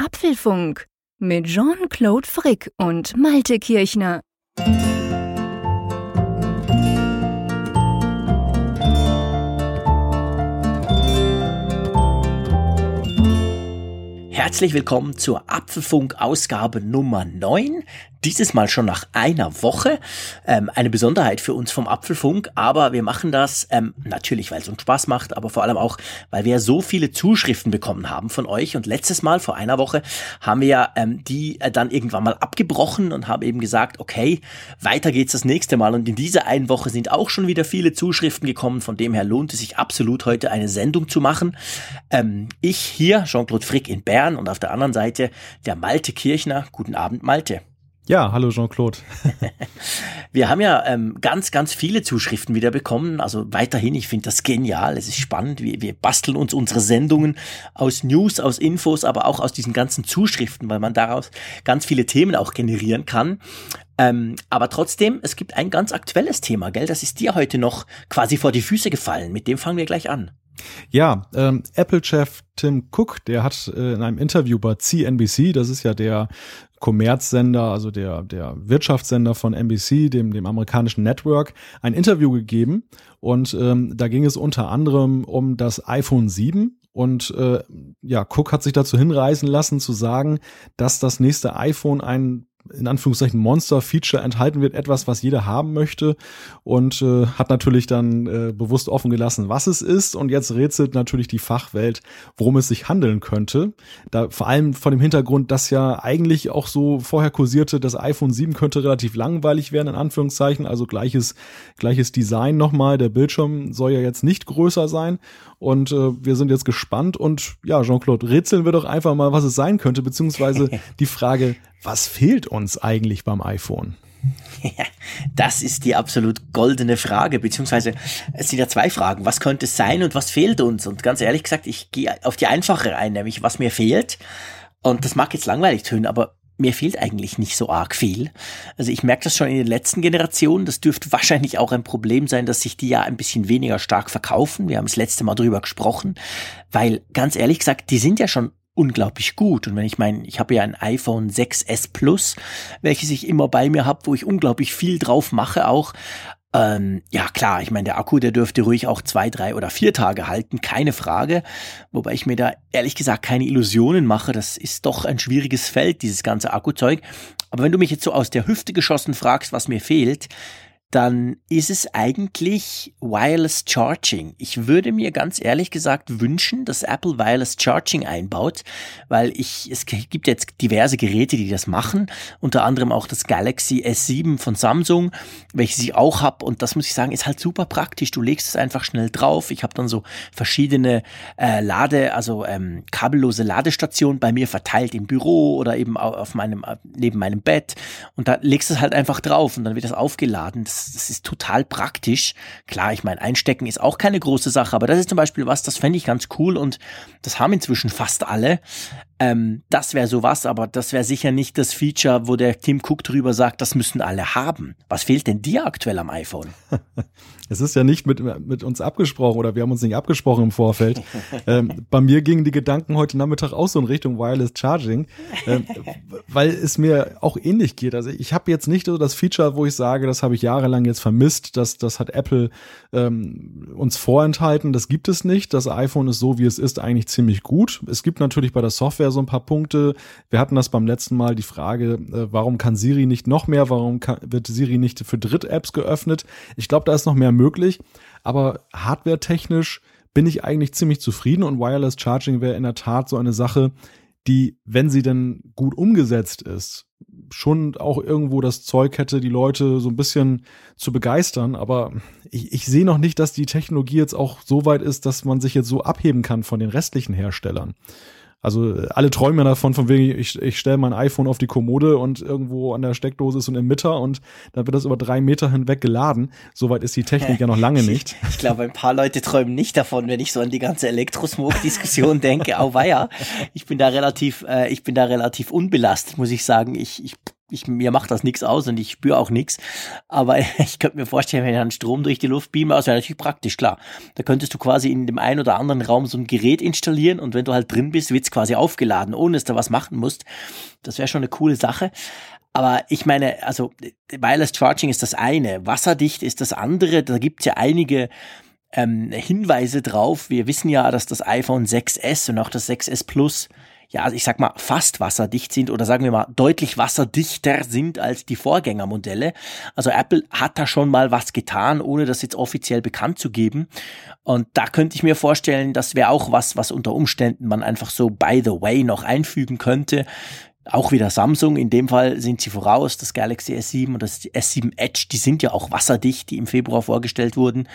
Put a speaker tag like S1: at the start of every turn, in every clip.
S1: Apfelfunk mit Jean-Claude Frick und Malte Kirchner.
S2: Herzlich willkommen zur Apfelfunk-Ausgabe Nummer 9. Dieses Mal schon nach einer Woche. Ähm, eine Besonderheit für uns vom Apfelfunk, aber wir machen das ähm, natürlich, weil es uns Spaß macht, aber vor allem auch, weil wir so viele Zuschriften bekommen haben von euch. Und letztes Mal, vor einer Woche, haben wir ja ähm, die äh, dann irgendwann mal abgebrochen und haben eben gesagt, okay, weiter geht's das nächste Mal. Und in dieser einen Woche sind auch schon wieder viele Zuschriften gekommen. Von dem her lohnt es sich absolut, heute eine Sendung zu machen. Ähm, ich hier, Jean-Claude Frick in Bern und auf der anderen Seite der Malte Kirchner. Guten Abend, Malte.
S3: Ja, hallo Jean-Claude.
S2: Wir haben ja ähm, ganz, ganz viele Zuschriften wieder bekommen. Also weiterhin, ich finde das genial. Es ist spannend. Wir, wir basteln uns unsere Sendungen aus News, aus Infos, aber auch aus diesen ganzen Zuschriften, weil man daraus ganz viele Themen auch generieren kann. Ähm, aber trotzdem, es gibt ein ganz aktuelles Thema, gell? Das ist dir heute noch quasi vor die Füße gefallen. Mit dem fangen wir gleich an.
S3: Ja, ähm, Apple-Chef Tim Cook, der hat äh, in einem Interview bei CNBC, das ist ja der Kommerzsender, also der, der Wirtschaftssender von NBC, dem, dem amerikanischen Network, ein Interview gegeben. Und ähm, da ging es unter anderem um das iPhone 7. Und äh, ja, Cook hat sich dazu hinreißen lassen zu sagen, dass das nächste iPhone ein in Anführungszeichen Monster-Feature enthalten wird, etwas, was jeder haben möchte und äh, hat natürlich dann äh, bewusst offen gelassen, was es ist und jetzt rätselt natürlich die Fachwelt, worum es sich handeln könnte. Da vor allem von dem Hintergrund, dass ja eigentlich auch so vorher kursierte, das iPhone 7 könnte relativ langweilig werden, in Anführungszeichen, also gleiches, gleiches Design nochmal, der Bildschirm soll ja jetzt nicht größer sein. Und äh, wir sind jetzt gespannt und ja, Jean-Claude, rätseln wir doch einfach mal, was es sein könnte, beziehungsweise die Frage, was fehlt uns eigentlich beim iPhone?
S2: Das ist die absolut goldene Frage, beziehungsweise es sind ja zwei Fragen. Was könnte es sein und was fehlt uns? Und ganz ehrlich gesagt, ich gehe auf die einfache ein, nämlich was mir fehlt. Und das mag jetzt langweilig tönen, aber mir fehlt eigentlich nicht so arg viel. Also ich merke das schon in den letzten Generationen. Das dürfte wahrscheinlich auch ein Problem sein, dass sich die ja ein bisschen weniger stark verkaufen. Wir haben das letzte Mal drüber gesprochen, weil ganz ehrlich gesagt, die sind ja schon unglaublich gut. Und wenn ich meine, ich habe ja ein iPhone 6S Plus, welches ich immer bei mir habe, wo ich unglaublich viel drauf mache auch. Ähm, ja klar, ich meine, der Akku, der dürfte ruhig auch zwei, drei oder vier Tage halten, keine Frage. Wobei ich mir da ehrlich gesagt keine Illusionen mache. Das ist doch ein schwieriges Feld, dieses ganze Akkuzeug. Aber wenn du mich jetzt so aus der Hüfte geschossen fragst, was mir fehlt, dann ist es eigentlich Wireless Charging. Ich würde mir ganz ehrlich gesagt wünschen, dass Apple Wireless Charging einbaut, weil ich, es gibt jetzt diverse Geräte, die das machen, unter anderem auch das Galaxy S7 von Samsung, welches ich auch habe und das muss ich sagen, ist halt super praktisch. Du legst es einfach schnell drauf. Ich habe dann so verschiedene äh, Lade, also ähm, kabellose Ladestationen bei mir verteilt im Büro oder eben auf meinem, neben meinem Bett und da legst du es halt einfach drauf und dann wird das aufgeladen. Das das, ist total praktisch. Klar, ich meine, einstecken ist auch keine große Sache, aber das ist zum Beispiel was, das fände ich ganz cool und das haben inzwischen fast alle. Ähm, das wäre sowas, aber das wäre sicher nicht das Feature, wo der Tim Cook drüber sagt, das müssen alle haben. Was fehlt denn dir aktuell am iPhone?
S3: Es ist ja nicht mit, mit uns abgesprochen oder wir haben uns nicht abgesprochen im Vorfeld. ähm, bei mir gingen die Gedanken heute Nachmittag auch so in Richtung Wireless Charging, ähm, weil es mir auch ähnlich geht. Also ich habe jetzt nicht so das Feature, wo ich sage, das habe ich jahrelang jetzt vermisst, das, das hat Apple ähm, uns vorenthalten. Das gibt es nicht. Das iPhone ist so, wie es ist, eigentlich ziemlich gut. Es gibt natürlich bei der Software so ein paar Punkte. Wir hatten das beim letzten Mal die Frage, äh, warum kann Siri nicht noch mehr, warum kann, wird Siri nicht für Dritt-Apps geöffnet? Ich glaube, da ist noch mehr möglich. Aber hardware-technisch bin ich eigentlich ziemlich zufrieden und Wireless Charging wäre in der Tat so eine Sache, die, wenn sie denn gut umgesetzt ist, schon auch irgendwo das Zeug hätte, die Leute so ein bisschen zu begeistern. Aber ich, ich sehe noch nicht, dass die Technologie jetzt auch so weit ist, dass man sich jetzt so abheben kann von den restlichen Herstellern. Also alle träumen davon, von wegen, ich, ich stelle mein iPhone auf die Kommode und irgendwo an der Steckdose ist ein Emitter und dann wird das über drei Meter hinweg geladen. Soweit ist die Technik ja noch lange nicht.
S2: Ich, ich glaube, ein paar Leute träumen nicht davon, wenn ich so an die ganze Elektrosmog-Diskussion denke. Au weia, ich bin da relativ, äh, ich bin da relativ unbelastet, muss ich sagen. Ich, ich ich, mir macht das nichts aus und ich spüre auch nichts. Aber ich könnte mir vorstellen, wenn ich dann Strom durch die Luft beame, also wäre natürlich praktisch, klar. Da könntest du quasi in dem einen oder anderen Raum so ein Gerät installieren und wenn du halt drin bist, wird's quasi aufgeladen, ohne dass du was machen musst. Das wäre schon eine coole Sache. Aber ich meine, also Wireless Charging ist das eine, wasserdicht ist das andere. Da gibt's ja einige ähm, Hinweise drauf. Wir wissen ja, dass das iPhone 6S und auch das 6S Plus ja, ich sag mal, fast wasserdicht sind oder sagen wir mal deutlich wasserdichter sind als die Vorgängermodelle. Also Apple hat da schon mal was getan, ohne das jetzt offiziell bekannt zu geben. Und da könnte ich mir vorstellen, das wäre auch was, was unter Umständen man einfach so by the way noch einfügen könnte. Auch wieder Samsung, in dem Fall sind sie voraus, das Galaxy S7 und das S7 Edge, die sind ja auch wasserdicht, die im Februar vorgestellt wurden.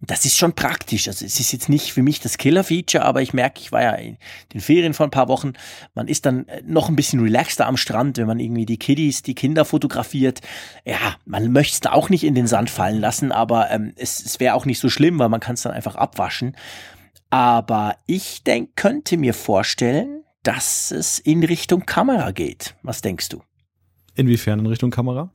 S2: Das ist schon praktisch. Also es ist jetzt nicht für mich das Killer-Feature, aber ich merke, ich war ja in den Ferien vor ein paar Wochen, man ist dann äh, noch ein bisschen relaxter am Strand, wenn man irgendwie die Kiddies, die Kinder fotografiert. Ja, man möchte es da auch nicht in den Sand fallen lassen, aber ähm, es, es wäre auch nicht so schlimm, weil man kann es dann einfach abwaschen. Aber ich denk, könnte mir vorstellen, dass es in Richtung Kamera geht. Was denkst du?
S3: Inwiefern in Richtung Kamera?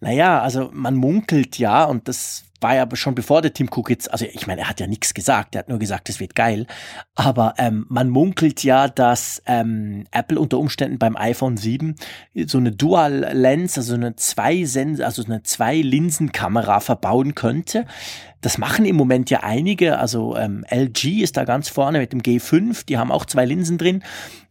S2: Naja, also man munkelt ja, und das war ja schon bevor der Tim Cook jetzt, also ich meine, er hat ja nichts gesagt, er hat nur gesagt, es wird geil. Aber ähm, man munkelt ja, dass ähm, Apple unter Umständen beim iPhone 7 so eine Dual Lens, also eine zwei Sens also eine zwei Linsenkamera verbauen könnte. Das machen im Moment ja einige, also ähm, LG ist da ganz vorne mit dem G5, die haben auch zwei Linsen drin.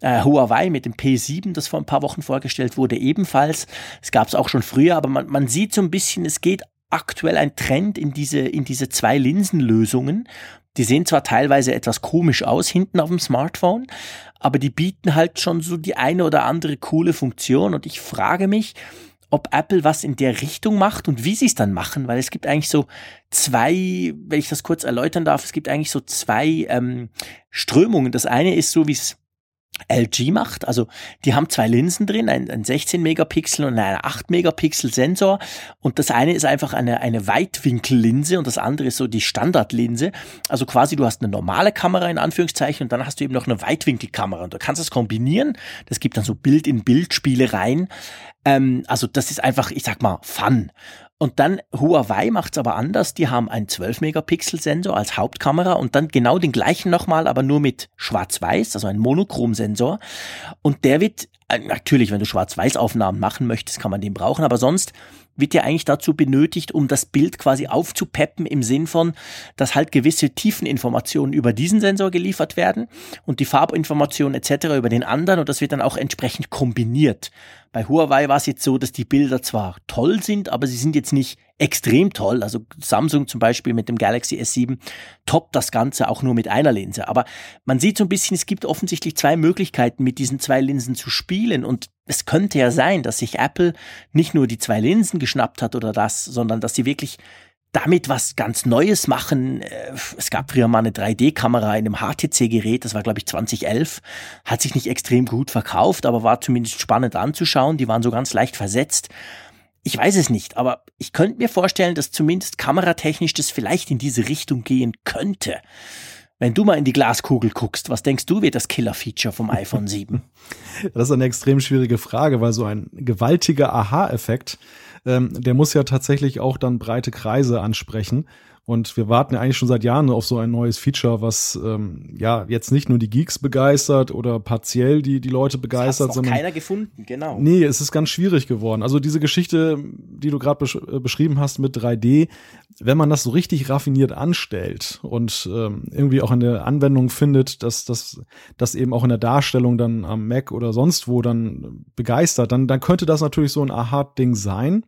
S2: Äh, Huawei mit dem P7, das vor ein paar Wochen vorgestellt wurde, ebenfalls. Es gab es auch schon früher, aber man, man sieht so ein bisschen, es geht aktuell ein Trend in diese, in diese zwei Linsenlösungen. Die sehen zwar teilweise etwas komisch aus hinten auf dem Smartphone, aber die bieten halt schon so die eine oder andere coole Funktion und ich frage mich, ob Apple was in der Richtung macht und wie sie es dann machen, weil es gibt eigentlich so zwei, wenn ich das kurz erläutern darf, es gibt eigentlich so zwei ähm, Strömungen. Das eine ist so, wie es LG macht. Also die haben zwei Linsen drin, ein, ein 16 Megapixel und einen 8 Megapixel Sensor. Und das eine ist einfach eine, eine Weitwinkellinse und das andere ist so die Standardlinse. Also quasi du hast eine normale Kamera in Anführungszeichen und dann hast du eben noch eine Weitwinkelkamera und du kannst das kombinieren. Das gibt dann so Bild-in-Bild-Spiele rein. Ähm, also das ist einfach, ich sag mal, Fun. Und dann Huawei macht's aber anders. Die haben einen 12-Megapixel-Sensor als Hauptkamera und dann genau den gleichen nochmal, aber nur mit Schwarz-Weiß, also ein Monochrom-Sensor. Und der wird, äh, natürlich, wenn du Schwarz-Weiß-Aufnahmen machen möchtest, kann man den brauchen, aber sonst wird ja eigentlich dazu benötigt, um das Bild quasi aufzupeppen im Sinn von, dass halt gewisse Tiefeninformationen über diesen Sensor geliefert werden und die Farbinformationen etc. über den anderen und das wird dann auch entsprechend kombiniert. Bei Huawei war es jetzt so, dass die Bilder zwar toll sind, aber sie sind jetzt nicht extrem toll. Also Samsung zum Beispiel mit dem Galaxy S7 toppt das Ganze auch nur mit einer Linse. Aber man sieht so ein bisschen, es gibt offensichtlich zwei Möglichkeiten, mit diesen zwei Linsen zu spielen. Und es könnte ja sein, dass sich Apple nicht nur die zwei Linsen geschnappt hat oder das, sondern dass sie wirklich damit was ganz Neues machen. Äh, es gab früher mal eine 3D-Kamera in einem HTC-Gerät, das war glaube ich 2011, hat sich nicht extrem gut verkauft, aber war zumindest spannend anzuschauen. Die waren so ganz leicht versetzt. Ich weiß es nicht, aber ich könnte mir vorstellen, dass zumindest kameratechnisch das vielleicht in diese Richtung gehen könnte. Wenn du mal in die Glaskugel guckst, was denkst du, wird das Killer-Feature vom iPhone 7?
S3: Das ist eine extrem schwierige Frage, weil so ein gewaltiger Aha-Effekt ähm, der muss ja tatsächlich auch dann breite Kreise ansprechen. Und wir warten ja eigentlich schon seit Jahren auf so ein neues Feature, was ähm, ja jetzt nicht nur die Geeks begeistert oder partiell die die Leute begeistert,
S2: das sondern keiner gefunden, genau.
S3: Nee, es ist ganz schwierig geworden. Also diese Geschichte, die du gerade besch äh, beschrieben hast mit 3D, wenn man das so richtig raffiniert anstellt und ähm, irgendwie auch eine Anwendung findet, dass das das eben auch in der Darstellung dann am Mac oder sonst wo dann begeistert, dann dann könnte das natürlich so ein Aha-Ding sein.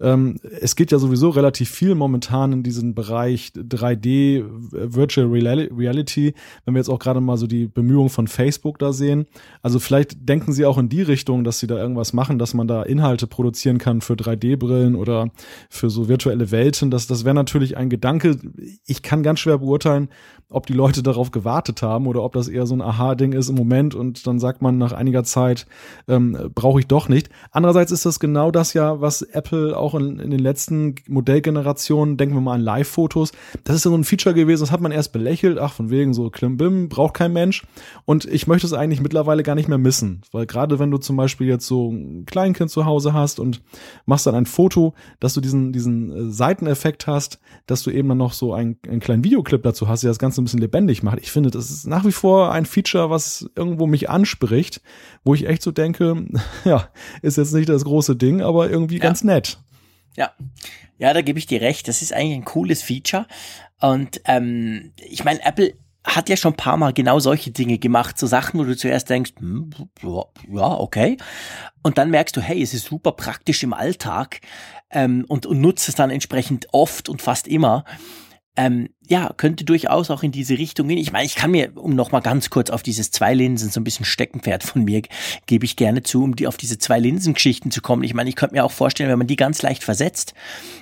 S3: Ähm, es geht ja sowieso relativ viel momentan in diesen Bereich 3D Virtual Reality, wenn wir jetzt auch gerade mal so die Bemühungen von Facebook da sehen. Also vielleicht denken sie auch in die Richtung, dass sie da irgendwas machen, dass man da Inhalte produzieren kann für 3D-Brillen oder für so virtuelle Welten. Das, das wäre natürlich ein Gedanke. Ich kann ganz schwer beurteilen, ob die Leute darauf gewartet haben oder ob das eher so ein Aha-Ding ist im Moment und dann sagt man nach einiger Zeit, ähm, brauche ich doch nicht. Andererseits ist das genau das ja, was Apple auch in, in den letzten Modellgenerationen, denken wir mal an Live-Fotos, das ist ja so ein Feature gewesen, das hat man erst belächelt, ach, von wegen so Klimbim, braucht kein Mensch. Und ich möchte es eigentlich mittlerweile gar nicht mehr missen. Weil gerade wenn du zum Beispiel jetzt so ein Kleinkind zu Hause hast und machst dann ein Foto, dass du diesen, diesen äh, Seiteneffekt hast, dass du eben dann noch so einen, einen kleinen Videoclip dazu hast, der das Ganze ein bisschen lebendig macht. Ich finde, das ist nach wie vor ein Feature, was irgendwo mich anspricht, wo ich echt so denke, ja, ist jetzt nicht das große Ding, aber irgendwie ja. ganz nett.
S2: Ja. Ja, da gebe ich dir recht. Das ist eigentlich ein cooles Feature. Und ähm, ich meine, Apple hat ja schon ein paar Mal genau solche Dinge gemacht, so Sachen, wo du zuerst denkst, hm, ja, okay. Und dann merkst du, hey, es ist super praktisch im Alltag ähm, und, und nutzt es dann entsprechend oft und fast immer ähm, ja, könnte durchaus auch in diese Richtung gehen. Ich meine, ich kann mir, um nochmal ganz kurz auf dieses zwei Linsen, so ein bisschen Steckenpferd von mir, gebe ich gerne zu, um die auf diese zwei Linsen-Geschichten zu kommen. Ich meine, ich könnte mir auch vorstellen, wenn man die ganz leicht versetzt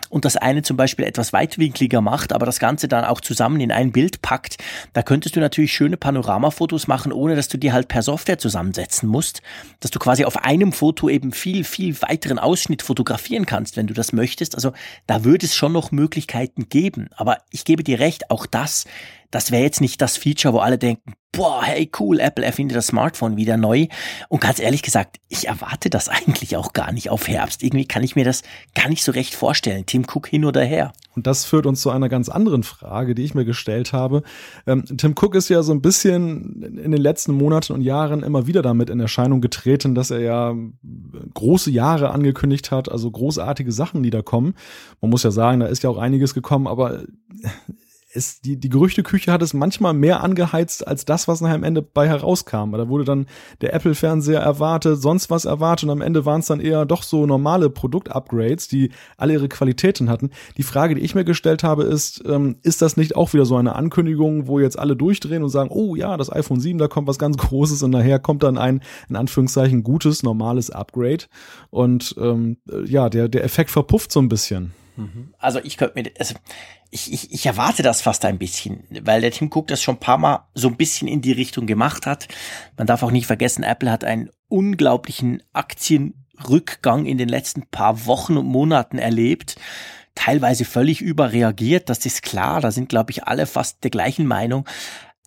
S2: und das eine zum Beispiel etwas weitwinkliger macht, aber das Ganze dann auch zusammen in ein Bild packt, da könntest du natürlich schöne Panoramafotos machen, ohne dass du die halt per Software zusammensetzen musst, dass du quasi auf einem Foto eben viel, viel weiteren Ausschnitt fotografieren kannst, wenn du das möchtest. Also da würde es schon noch Möglichkeiten geben. Aber ich gebe dir recht, auch das, das wäre jetzt nicht das Feature, wo alle denken, boah, hey cool, Apple erfindet das Smartphone wieder neu. Und ganz ehrlich gesagt, ich erwarte das eigentlich auch gar nicht auf Herbst. Irgendwie kann ich mir das gar nicht so recht vorstellen. Tim Cook hin oder her.
S3: Und das führt uns zu einer ganz anderen Frage, die ich mir gestellt habe. Ähm, Tim Cook ist ja so ein bisschen in den letzten Monaten und Jahren immer wieder damit in Erscheinung getreten, dass er ja große Jahre angekündigt hat, also großartige Sachen, die da kommen. Man muss ja sagen, da ist ja auch einiges gekommen, aber es, die, die Gerüchteküche hat es manchmal mehr angeheizt als das, was nachher am Ende bei herauskam. Da wurde dann der Apple-Fernseher erwartet, sonst was erwartet und am Ende waren es dann eher doch so normale Produktupgrades, die alle ihre Qualitäten hatten. Die Frage, die ich mir gestellt habe, ist, ähm, ist das nicht auch wieder so eine Ankündigung, wo jetzt alle durchdrehen und sagen, oh ja, das iPhone 7, da kommt was ganz Großes und nachher kommt dann ein, in Anführungszeichen, gutes, normales Upgrade. Und ähm, ja, der, der Effekt verpufft so ein bisschen.
S2: Mhm. Also ich könnte mir, also ich, ich, ich erwarte das fast ein bisschen, weil der Tim Cook das schon ein paar Mal so ein bisschen in die Richtung gemacht hat. Man darf auch nicht vergessen, Apple hat einen unglaublichen Aktienrückgang in den letzten paar Wochen und Monaten erlebt. Teilweise völlig überreagiert, das ist klar, da sind, glaube ich, alle fast der gleichen Meinung.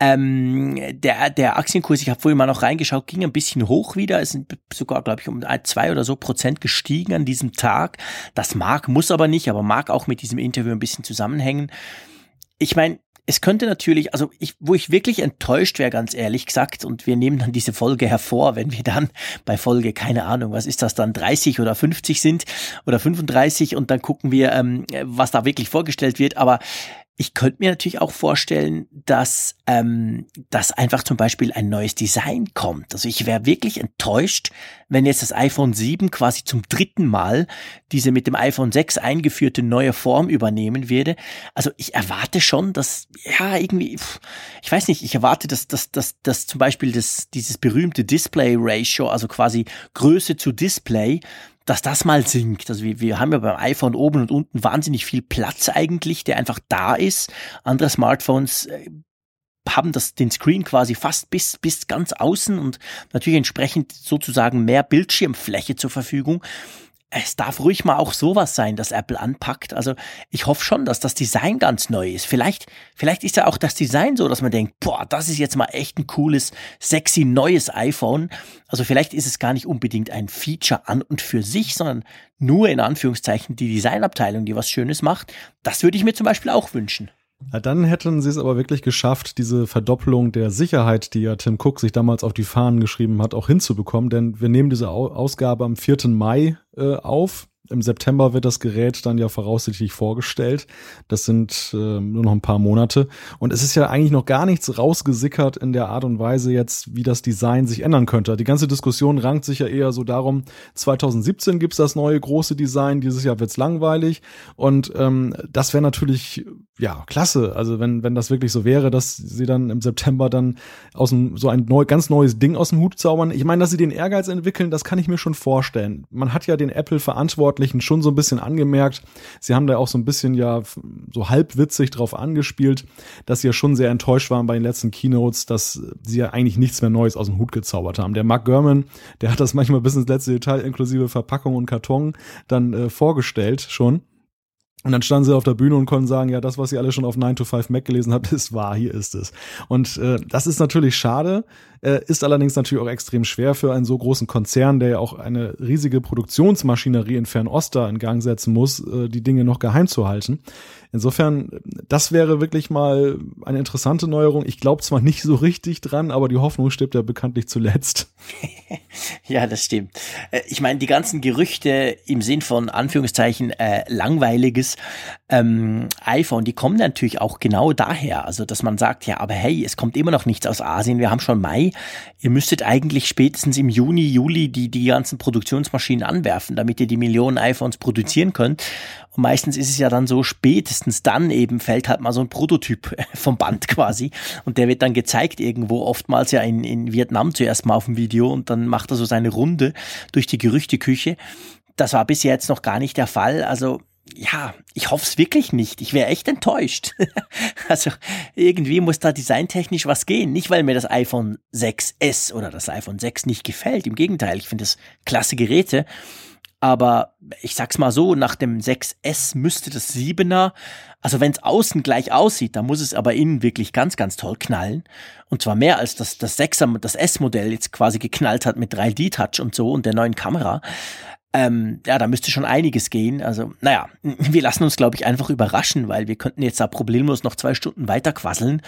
S2: Ähm, der, der Aktienkurs, ich habe vorhin mal noch reingeschaut, ging ein bisschen hoch wieder. Es sind sogar, glaube ich, um zwei oder so Prozent gestiegen an diesem Tag. Das mag, muss aber nicht, aber mag auch mit diesem Interview ein bisschen zusammenhängen. Ich meine, es könnte natürlich, also ich, wo ich wirklich enttäuscht wäre, ganz ehrlich gesagt, und wir nehmen dann diese Folge hervor, wenn wir dann bei Folge, keine Ahnung, was ist das dann, 30 oder 50 sind oder 35 und dann gucken wir, ähm, was da wirklich vorgestellt wird. Aber ich könnte mir natürlich auch vorstellen, dass, ähm, dass einfach zum Beispiel ein neues Design kommt. Also ich wäre wirklich enttäuscht, wenn jetzt das iPhone 7 quasi zum dritten Mal diese mit dem iPhone 6 eingeführte neue Form übernehmen würde. Also ich erwarte schon, dass, ja, irgendwie, ich weiß nicht, ich erwarte, dass, dass, dass, dass zum Beispiel das, dieses berühmte Display Ratio, also quasi Größe zu Display, dass das mal sinkt. Also wir, wir haben ja beim iPhone oben und unten wahnsinnig viel Platz eigentlich, der einfach da ist. Andere Smartphones äh, haben das, den Screen quasi fast bis, bis ganz außen und natürlich entsprechend sozusagen mehr Bildschirmfläche zur Verfügung es darf ruhig mal auch sowas sein, das Apple anpackt. Also ich hoffe schon, dass das Design ganz neu ist. Vielleicht, vielleicht ist ja auch das Design so, dass man denkt, boah, das ist jetzt mal echt ein cooles, sexy neues iPhone. Also vielleicht ist es gar nicht unbedingt ein Feature an und für sich, sondern nur in Anführungszeichen die Designabteilung, die was Schönes macht. Das würde ich mir zum Beispiel auch wünschen.
S3: Dann hätten sie es aber wirklich geschafft, diese Verdoppelung der Sicherheit, die ja Tim Cook sich damals auf die Fahnen geschrieben hat, auch hinzubekommen. Denn wir nehmen diese Ausgabe am 4. Mai äh, auf. Im September wird das Gerät dann ja voraussichtlich vorgestellt. Das sind äh, nur noch ein paar Monate. Und es ist ja eigentlich noch gar nichts rausgesickert in der Art und Weise jetzt, wie das Design sich ändern könnte. Die ganze Diskussion rankt sich ja eher so darum, 2017 gibt's das neue große Design, dieses Jahr wird's langweilig. Und ähm, das wäre natürlich, ja, klasse. Also wenn, wenn das wirklich so wäre, dass sie dann im September dann aus dem, so ein neu, ganz neues Ding aus dem Hut zaubern. Ich meine, dass sie den Ehrgeiz entwickeln, das kann ich mir schon vorstellen. Man hat ja den Apple verantwortlich Verantwortlichen schon so ein bisschen angemerkt. Sie haben da auch so ein bisschen ja so halbwitzig drauf angespielt, dass sie ja schon sehr enttäuscht waren bei den letzten Keynotes, dass sie ja eigentlich nichts mehr Neues aus dem Hut gezaubert haben. Der Mark Gurman, der hat das manchmal bis ins letzte Detail inklusive Verpackung und Karton dann äh, vorgestellt schon. Und dann standen sie auf der Bühne und konnten sagen, ja, das, was ihr alle schon auf 9 to 5 Mac gelesen habt, ist wahr, hier ist es. Und äh, das ist natürlich schade, äh, ist allerdings natürlich auch extrem schwer für einen so großen Konzern, der ja auch eine riesige Produktionsmaschinerie in Fernost da in Gang setzen muss, äh, die Dinge noch geheim zu halten. Insofern, das wäre wirklich mal eine interessante Neuerung. Ich glaube zwar nicht so richtig dran, aber die Hoffnung stirbt ja bekanntlich zuletzt.
S2: ja, das stimmt. Äh, ich meine, die ganzen Gerüchte im Sinn von Anführungszeichen äh, langweiliges ähm, iPhone, die kommen natürlich auch genau daher. Also, dass man sagt, ja, aber hey, es kommt immer noch nichts aus Asien. Wir haben schon Mai. Ihr müsstet eigentlich spätestens im Juni, Juli die, die ganzen Produktionsmaschinen anwerfen, damit ihr die Millionen iPhones produzieren könnt. Und meistens ist es ja dann so, spätestens dann eben fällt halt mal so ein Prototyp vom Band quasi. Und der wird dann gezeigt irgendwo, oftmals ja in, in Vietnam zuerst mal auf dem Video und dann macht er so seine Runde durch die Gerüchteküche. Das war bisher jetzt noch gar nicht der Fall. Also ja, ich hoffe es wirklich nicht. Ich wäre echt enttäuscht. also irgendwie muss da designtechnisch was gehen. Nicht, weil mir das iPhone 6S oder das iPhone 6 nicht gefällt. Im Gegenteil, ich finde es klasse Geräte. Aber ich sag's mal so, nach dem 6S müsste das 7er, also wenn es außen gleich aussieht, dann muss es aber innen wirklich ganz, ganz toll knallen. Und zwar mehr als das, das 6er, das S-Modell jetzt quasi geknallt hat mit 3D-Touch und so und der neuen Kamera. Ähm, ja, da müsste schon einiges gehen. Also, naja, wir lassen uns, glaube ich, einfach überraschen, weil wir könnten jetzt da problemlos noch zwei Stunden weiter quasseln.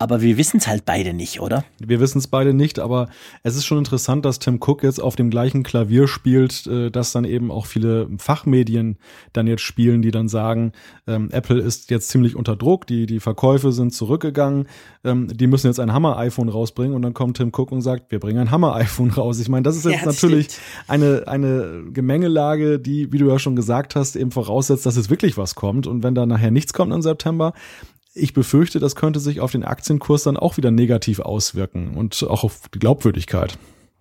S2: Aber wir wissen es halt beide nicht, oder?
S3: Wir wissen es beide nicht, aber es ist schon interessant, dass Tim Cook jetzt auf dem gleichen Klavier spielt, äh, dass dann eben auch viele Fachmedien dann jetzt spielen, die dann sagen, ähm, Apple ist jetzt ziemlich unter Druck, die, die Verkäufe sind zurückgegangen, ähm, die müssen jetzt ein Hammer-iPhone rausbringen und dann kommt Tim Cook und sagt, wir bringen ein Hammer-iPhone raus. Ich meine, das ist jetzt ja, das natürlich eine, eine Gemengelage, die, wie du ja schon gesagt hast, eben voraussetzt, dass es wirklich was kommt und wenn da nachher nichts kommt im September, ich befürchte, das könnte sich auf den Aktienkurs dann auch wieder negativ auswirken und auch auf die Glaubwürdigkeit.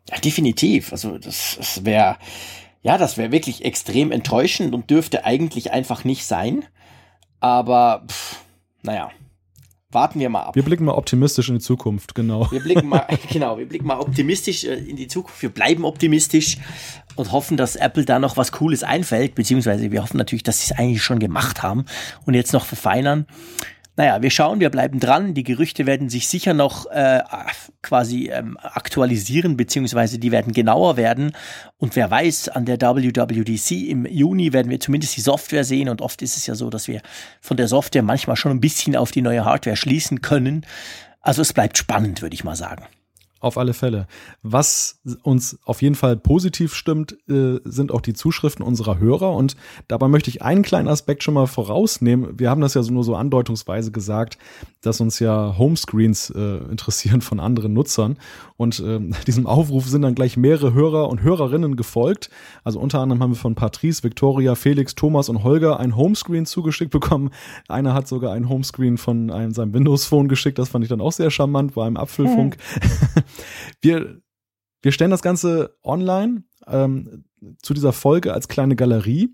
S2: Ja, definitiv. Also das, das wäre, ja, das wäre wirklich extrem enttäuschend und dürfte eigentlich einfach nicht sein. Aber, pff, naja, warten wir mal ab.
S3: Wir blicken mal optimistisch in die Zukunft, genau.
S2: Wir blicken mal, genau, wir blicken mal optimistisch äh, in die Zukunft. Wir bleiben optimistisch und hoffen, dass Apple da noch was Cooles einfällt, beziehungsweise wir hoffen natürlich, dass sie es eigentlich schon gemacht haben und jetzt noch verfeinern. Naja, wir schauen, wir bleiben dran. Die Gerüchte werden sich sicher noch äh, quasi ähm, aktualisieren, beziehungsweise die werden genauer werden. Und wer weiß, an der WWDC im Juni werden wir zumindest die Software sehen. Und oft ist es ja so, dass wir von der Software manchmal schon ein bisschen auf die neue Hardware schließen können. Also es bleibt spannend, würde ich mal sagen.
S3: Auf alle Fälle. Was uns auf jeden Fall positiv stimmt, äh, sind auch die Zuschriften unserer Hörer. Und dabei möchte ich einen kleinen Aspekt schon mal vorausnehmen. Wir haben das ja so nur so andeutungsweise gesagt, dass uns ja Homescreens äh, interessieren von anderen Nutzern. Und äh, diesem Aufruf sind dann gleich mehrere Hörer und Hörerinnen gefolgt. Also unter anderem haben wir von Patrice, Victoria, Felix, Thomas und Holger ein Homescreen zugeschickt bekommen. Einer hat sogar ein Homescreen von einem, seinem Windows Phone geschickt. Das fand ich dann auch sehr charmant, war im Apfelfunk. Hm. wir, wir stellen das Ganze online ähm, zu dieser Folge als kleine Galerie,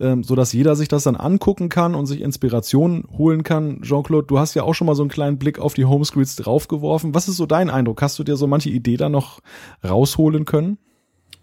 S3: ähm, so dass jeder sich das dann angucken kann und sich Inspiration holen kann. Jean-Claude, du hast ja auch schon mal so einen kleinen Blick auf die Homescreens draufgeworfen. Was ist so dein Eindruck? Hast du dir so manche Idee da noch rausholen können?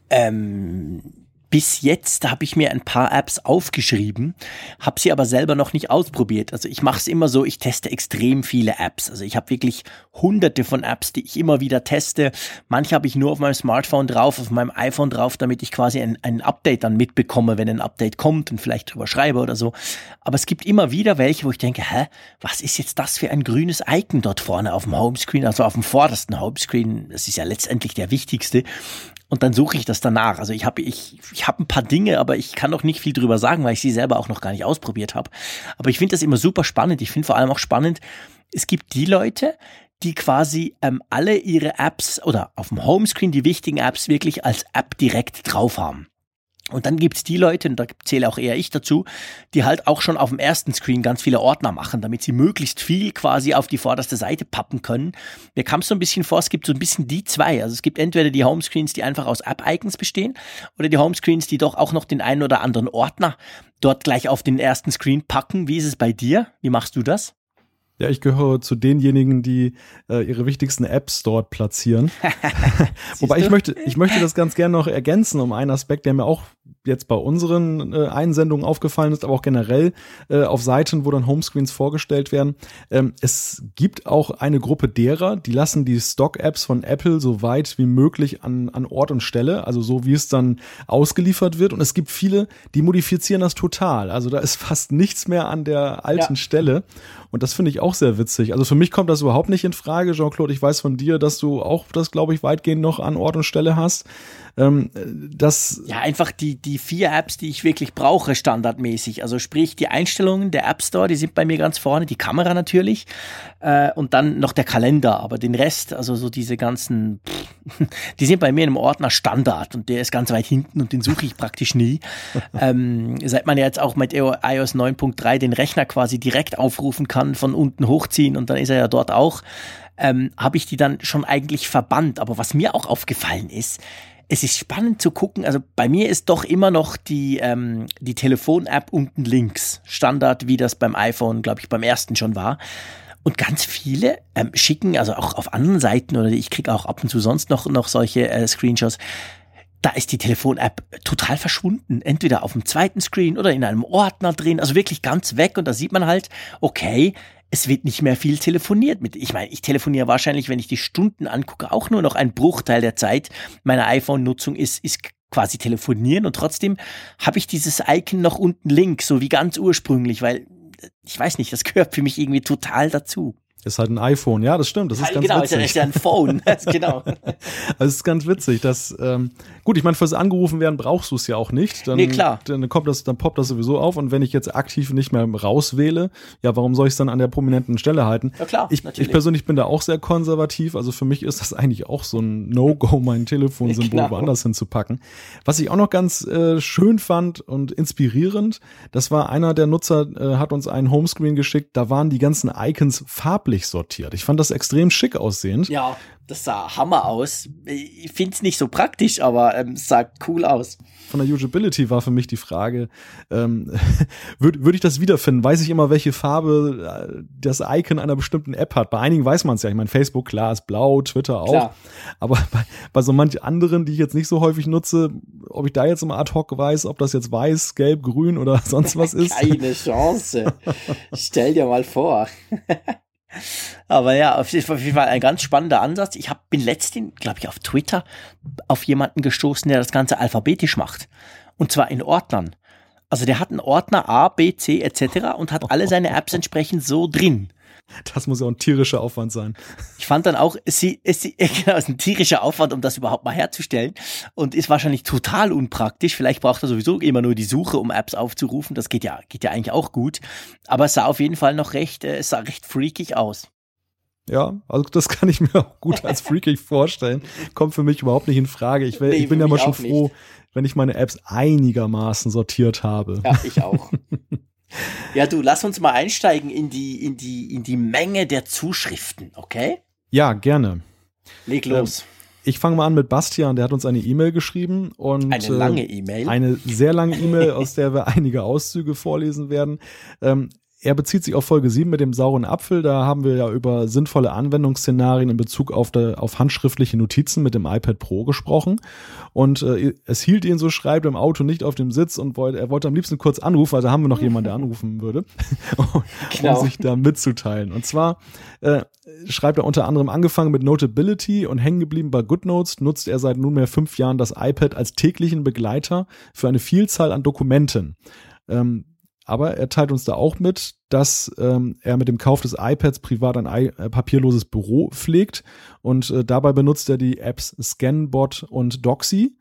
S2: Ähm, bis jetzt habe ich mir ein paar Apps aufgeschrieben, habe sie aber selber noch nicht ausprobiert. Also ich mache es immer so, ich teste extrem viele Apps. Also ich habe wirklich hunderte von Apps, die ich immer wieder teste. Manche habe ich nur auf meinem Smartphone drauf, auf meinem iPhone drauf, damit ich quasi ein, ein Update dann mitbekomme, wenn ein Update kommt und vielleicht drüber schreibe oder so. Aber es gibt immer wieder welche, wo ich denke, hä, was ist jetzt das für ein grünes Icon dort vorne auf dem Homescreen, also auf dem vordersten Homescreen? Das ist ja letztendlich der wichtigste und dann suche ich das danach. Also ich habe ich, ich hab ein paar Dinge, aber ich kann noch nicht viel drüber sagen, weil ich sie selber auch noch gar nicht ausprobiert habe. Aber ich finde das immer super spannend. Ich finde vor allem auch spannend, es gibt die Leute, die quasi ähm, alle ihre Apps oder auf dem Homescreen die wichtigen Apps wirklich als App direkt drauf haben. Und dann gibt's die Leute, und da zähle auch eher ich dazu, die halt auch schon auf dem ersten Screen ganz viele Ordner machen, damit sie möglichst viel quasi auf die vorderste Seite pappen können. Mir kam es so ein bisschen vor, es gibt so ein bisschen die zwei. Also es gibt entweder die Homescreens, die einfach aus App-Icons bestehen, oder die Homescreens, die doch auch noch den einen oder anderen Ordner dort gleich auf den ersten Screen packen. Wie ist es bei dir? Wie machst du das?
S3: Ja, ich gehöre zu denjenigen, die äh, ihre wichtigsten Apps dort platzieren. Wobei ich möchte, ich möchte das ganz gerne noch ergänzen um einen Aspekt, der mir auch jetzt bei unseren äh, Einsendungen aufgefallen ist, aber auch generell äh, auf Seiten, wo dann Homescreens vorgestellt werden. Ähm, es gibt auch eine Gruppe derer, die lassen die Stock-Apps von Apple so weit wie möglich an, an Ort und Stelle, also so wie es dann ausgeliefert wird. Und es gibt viele, die modifizieren das total. Also da ist fast nichts mehr an der alten ja. Stelle. Und das finde ich auch sehr witzig. Also für mich kommt das überhaupt nicht in Frage, Jean-Claude. Ich weiß von dir, dass du auch das, glaube ich, weitgehend noch an Ort und Stelle hast. Ähm, das
S2: ja, einfach die, die vier Apps, die ich wirklich brauche, standardmäßig. Also sprich, die Einstellungen der App Store, die sind bei mir ganz vorne, die Kamera natürlich äh, und dann noch der Kalender. Aber den Rest, also so diese ganzen, pff, die sind bei mir in einem Ordner Standard und der ist ganz weit hinten und den suche ich praktisch nie. ähm, seit man ja jetzt auch mit iOS 9.3 den Rechner quasi direkt aufrufen kann, von unten hochziehen und dann ist er ja dort auch, ähm, habe ich die dann schon eigentlich verbannt. Aber was mir auch aufgefallen ist, es ist spannend zu gucken. Also bei mir ist doch immer noch die, ähm, die Telefon-App unten links. Standard, wie das beim iPhone, glaube ich, beim ersten schon war. Und ganz viele ähm, schicken, also auch auf anderen Seiten, oder ich kriege auch ab und zu sonst noch, noch solche äh, Screenshots, da ist die Telefon-App total verschwunden. Entweder auf dem zweiten Screen oder in einem Ordner drin, also wirklich ganz weg. Und da sieht man halt, okay, es wird nicht mehr viel telefoniert mit. Ich meine, ich telefoniere wahrscheinlich, wenn ich die Stunden angucke, auch nur noch ein Bruchteil der Zeit meiner iPhone-Nutzung ist, ist quasi telefonieren und trotzdem habe ich dieses Icon noch unten links, so wie ganz ursprünglich, weil ich weiß nicht, das gehört für mich irgendwie total dazu.
S3: Ist halt ein iPhone, ja, das stimmt. Das ist ganz
S2: genau,
S3: witzig.
S2: ist ja ein Phone, genau.
S3: also es ist ganz witzig, dass ähm, gut, ich meine, fürs angerufen werden brauchst du es ja auch nicht. Dann,
S2: nee, klar.
S3: Dann kommt das, dann poppt das sowieso auf und wenn ich jetzt aktiv nicht mehr rauswähle, ja, warum soll ich es dann an der prominenten Stelle halten?
S2: Ja klar,
S3: ich, natürlich. ich persönlich bin da auch sehr konservativ, also für mich ist das eigentlich auch so ein No-Go, mein Telefonsymbol genau. woanders hinzupacken. Was ich auch noch ganz äh, schön fand und inspirierend, das war einer der Nutzer äh, hat uns einen Homescreen geschickt, da waren die ganzen Icons farblich farblich sortiert. Ich fand das extrem schick aussehend.
S2: Ja, das sah Hammer aus. Ich finde es nicht so praktisch, aber ähm, sah cool aus.
S3: Von der Usability war für mich die Frage, ähm, würde würd ich das wiederfinden? Weiß ich immer, welche Farbe äh, das Icon einer bestimmten App hat? Bei einigen weiß man es ja. Ich meine, Facebook, klar, ist blau, Twitter auch. Klar. Aber bei, bei so manch anderen, die ich jetzt nicht so häufig nutze, ob ich da jetzt immer ad hoc weiß, ob das jetzt weiß, gelb, grün oder sonst was ist.
S2: Keine Chance. Stell dir mal vor. Aber ja, auf jeden Fall ein ganz spannender Ansatz. Ich hab, bin letztens, glaube ich, auf Twitter auf jemanden gestoßen, der das Ganze alphabetisch macht. Und zwar in Ordnern. Also der hat einen Ordner A, B, C etc. und hat alle seine Apps entsprechend so drin.
S3: Das muss ja auch ein tierischer Aufwand sein.
S2: Ich fand dann auch, es, es, genau, es ist ein tierischer Aufwand, um das überhaupt mal herzustellen und ist wahrscheinlich total unpraktisch. Vielleicht braucht er sowieso immer nur die Suche, um Apps aufzurufen. Das geht ja, geht ja eigentlich auch gut. Aber es sah auf jeden Fall noch recht, äh, es sah recht freakig aus.
S3: Ja, also das kann ich mir auch gut als freakig vorstellen. Kommt für mich überhaupt nicht in Frage. Ich, nee, ich bin ja mal schon froh, nicht. wenn ich meine Apps einigermaßen sortiert habe.
S2: Ja, ich auch. Ja, du, lass uns mal einsteigen in die, in die, in die Menge der Zuschriften, okay?
S3: Ja, gerne.
S2: Leg los. Ähm,
S3: ich fange mal an mit Bastian, der hat uns eine E-Mail geschrieben und
S2: eine lange äh, E-Mail.
S3: Eine sehr lange E-Mail, aus der wir einige Auszüge vorlesen werden. Ähm, er bezieht sich auf Folge 7 mit dem sauren Apfel. Da haben wir ja über sinnvolle Anwendungsszenarien in Bezug auf, der, auf handschriftliche Notizen mit dem iPad Pro gesprochen. Und äh, es hielt ihn, so schreibt, im Auto nicht auf dem Sitz und wollte, er wollte am liebsten kurz anrufen, also haben wir noch jemanden, der anrufen würde, um genau. sich da mitzuteilen. Und zwar äh, schreibt er unter anderem angefangen mit Notability und hängen geblieben bei GoodNotes, nutzt er seit nunmehr fünf Jahren das iPad als täglichen Begleiter für eine Vielzahl an Dokumenten. Ähm, aber er teilt uns da auch mit, dass ähm, er mit dem Kauf des iPads privat ein I äh, papierloses Büro pflegt und äh, dabei benutzt er die Apps Scanbot und Doxy.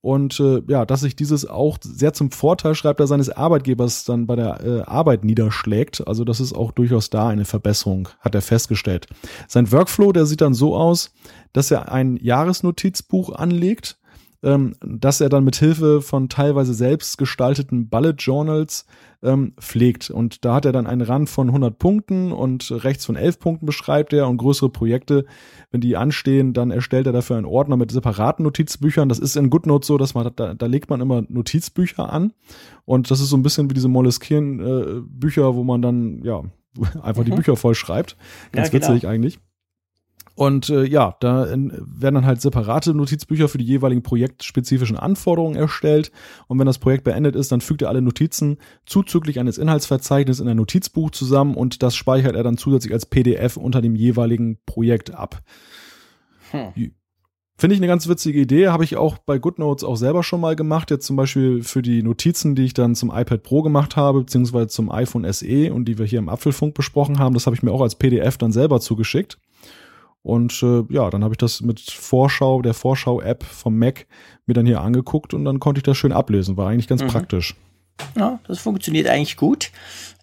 S3: Und äh, ja, dass sich dieses auch sehr zum Vorteil, schreibt er, seines Arbeitgebers dann bei der äh, Arbeit niederschlägt. Also das ist auch durchaus da eine Verbesserung, hat er festgestellt. Sein Workflow, der sieht dann so aus, dass er ein Jahresnotizbuch anlegt ähm, dass er dann mit Hilfe von teilweise selbst gestalteten Bullet Journals ähm, pflegt. Und da hat er dann einen Rand von 100 Punkten und rechts von 11 Punkten beschreibt er und größere Projekte, wenn die anstehen, dann erstellt er dafür einen Ordner mit separaten Notizbüchern. Das ist in GoodNotes so, dass man da, da legt man immer Notizbücher an und das ist so ein bisschen wie diese Moleskine äh, wo man dann ja einfach mhm. die Bücher voll schreibt. Ganz ja, genau. witzig eigentlich. Und äh, ja, da werden dann halt separate Notizbücher für die jeweiligen projektspezifischen Anforderungen erstellt. Und wenn das Projekt beendet ist, dann fügt er alle Notizen zuzüglich eines Inhaltsverzeichnisses in ein Notizbuch zusammen und das speichert er dann zusätzlich als PDF unter dem jeweiligen Projekt ab. Hm. Finde ich eine ganz witzige Idee, habe ich auch bei GoodNotes auch selber schon mal gemacht. Jetzt zum Beispiel für die Notizen, die ich dann zum iPad Pro gemacht habe, beziehungsweise zum iPhone SE und die wir hier im Apfelfunk besprochen haben. Das habe ich mir auch als PDF dann selber zugeschickt. Und äh, ja, dann habe ich das mit Vorschau, der Vorschau-App vom Mac mir dann hier angeguckt und dann konnte ich das schön ablesen. War eigentlich ganz mhm. praktisch.
S2: Ja, das funktioniert eigentlich gut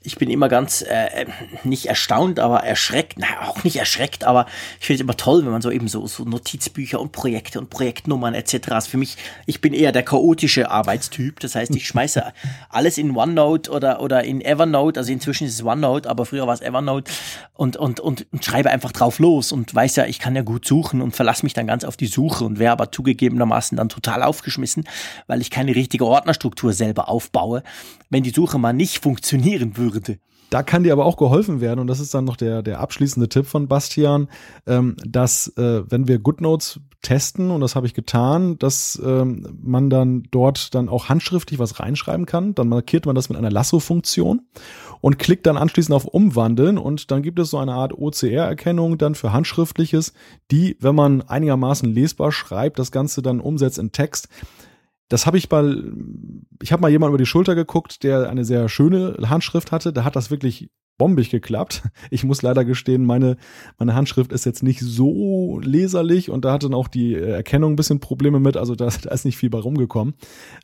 S2: ich bin immer ganz äh, nicht erstaunt, aber erschreckt, naja, auch nicht erschreckt, aber ich finde es immer toll, wenn man so eben so, so Notizbücher und Projekte und Projektnummern etc. Also für mich, ich bin eher der chaotische Arbeitstyp. Das heißt, ich schmeiße alles in OneNote oder, oder in Evernote, also inzwischen ist es OneNote, aber früher war es Evernote und, und, und, und schreibe einfach drauf los und weiß ja, ich kann ja gut suchen und verlasse mich dann ganz auf die Suche und wäre aber zugegebenermaßen dann total aufgeschmissen, weil ich keine richtige Ordnerstruktur selber aufbaue, wenn die Suche mal nicht funktionieren würde würde.
S3: Da kann dir aber auch geholfen werden, und das ist dann noch der, der abschließende Tipp von Bastian, ähm, dass äh, wenn wir GoodNotes testen, und das habe ich getan, dass ähm, man dann dort dann auch handschriftlich was reinschreiben kann. Dann markiert man das mit einer Lasso-Funktion und klickt dann anschließend auf Umwandeln und dann gibt es so eine Art OCR-Erkennung dann für Handschriftliches, die, wenn man einigermaßen lesbar schreibt, das Ganze dann umsetzt in Text das habe ich mal, ich habe mal jemand über die Schulter geguckt, der eine sehr schöne Handschrift hatte. Da hat das wirklich bombig geklappt. Ich muss leider gestehen, meine, meine Handschrift ist jetzt nicht so leserlich und da hatte dann auch die Erkennung ein bisschen Probleme mit. Also da, da ist nicht viel bei rumgekommen.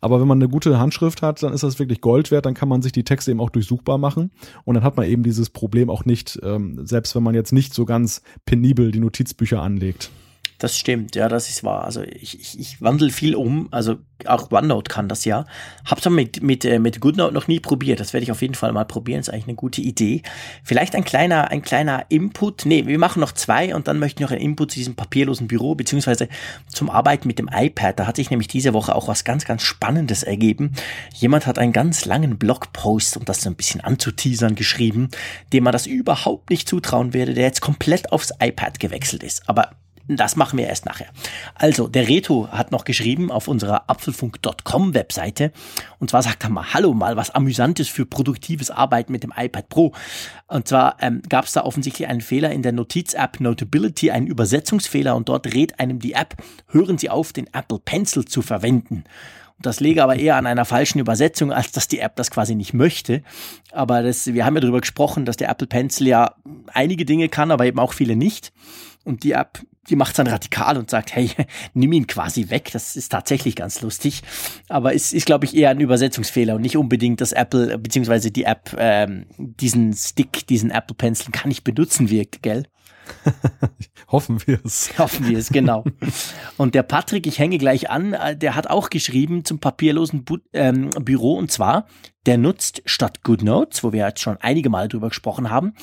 S3: Aber wenn man eine gute Handschrift hat, dann ist das wirklich Gold wert. Dann kann man sich die Texte eben auch durchsuchbar machen. Und dann hat man eben dieses Problem auch nicht, ähm, selbst wenn man jetzt nicht so ganz penibel die Notizbücher anlegt.
S2: Das stimmt, ja, das ist wahr. Also ich, ich, ich wandle viel um, also auch OneNote kann das ja. Hab's aber mit, mit, äh, mit GoodNote noch nie probiert. Das werde ich auf jeden Fall mal probieren. ist eigentlich eine gute Idee. Vielleicht ein kleiner, ein kleiner Input. Nee, wir machen noch zwei und dann möchte ich noch einen Input zu diesem papierlosen Büro, beziehungsweise zum Arbeiten mit dem iPad. Da hat sich nämlich diese Woche auch was ganz, ganz Spannendes ergeben. Jemand hat einen ganz langen Blogpost, um das so ein bisschen anzuteasern, geschrieben, dem man das überhaupt nicht zutrauen werde, der jetzt komplett aufs iPad gewechselt ist. Aber das machen wir erst nachher. Also, der Reto hat noch geschrieben auf unserer apfelfunk.com Webseite. Und zwar sagt er mal, hallo, mal was Amüsantes für produktives Arbeiten mit dem iPad Pro. Und zwar ähm, gab es da offensichtlich einen Fehler in der Notiz-App Notability, einen Übersetzungsfehler. Und dort rät einem die App, hören Sie auf, den Apple Pencil zu verwenden. Das lege aber eher an einer falschen Übersetzung, als dass die App das quasi nicht möchte. Aber das, wir haben ja darüber gesprochen, dass der Apple Pencil ja einige Dinge kann, aber eben auch viele nicht. Und die App die macht dann radikal und sagt, hey, nimm ihn quasi weg. Das ist tatsächlich ganz lustig. Aber es ist, glaube ich, eher ein Übersetzungsfehler und nicht unbedingt, dass Apple beziehungsweise die App ähm, diesen Stick, diesen Apple Pencil gar nicht benutzen wirkt, gell?
S3: Hoffen wir es.
S2: Hoffen wir es, genau. Und der Patrick, ich hänge gleich an, äh, der hat auch geschrieben zum papierlosen Bu ähm, Büro und zwar, der nutzt statt GoodNotes, wo wir jetzt schon einige Mal drüber gesprochen haben,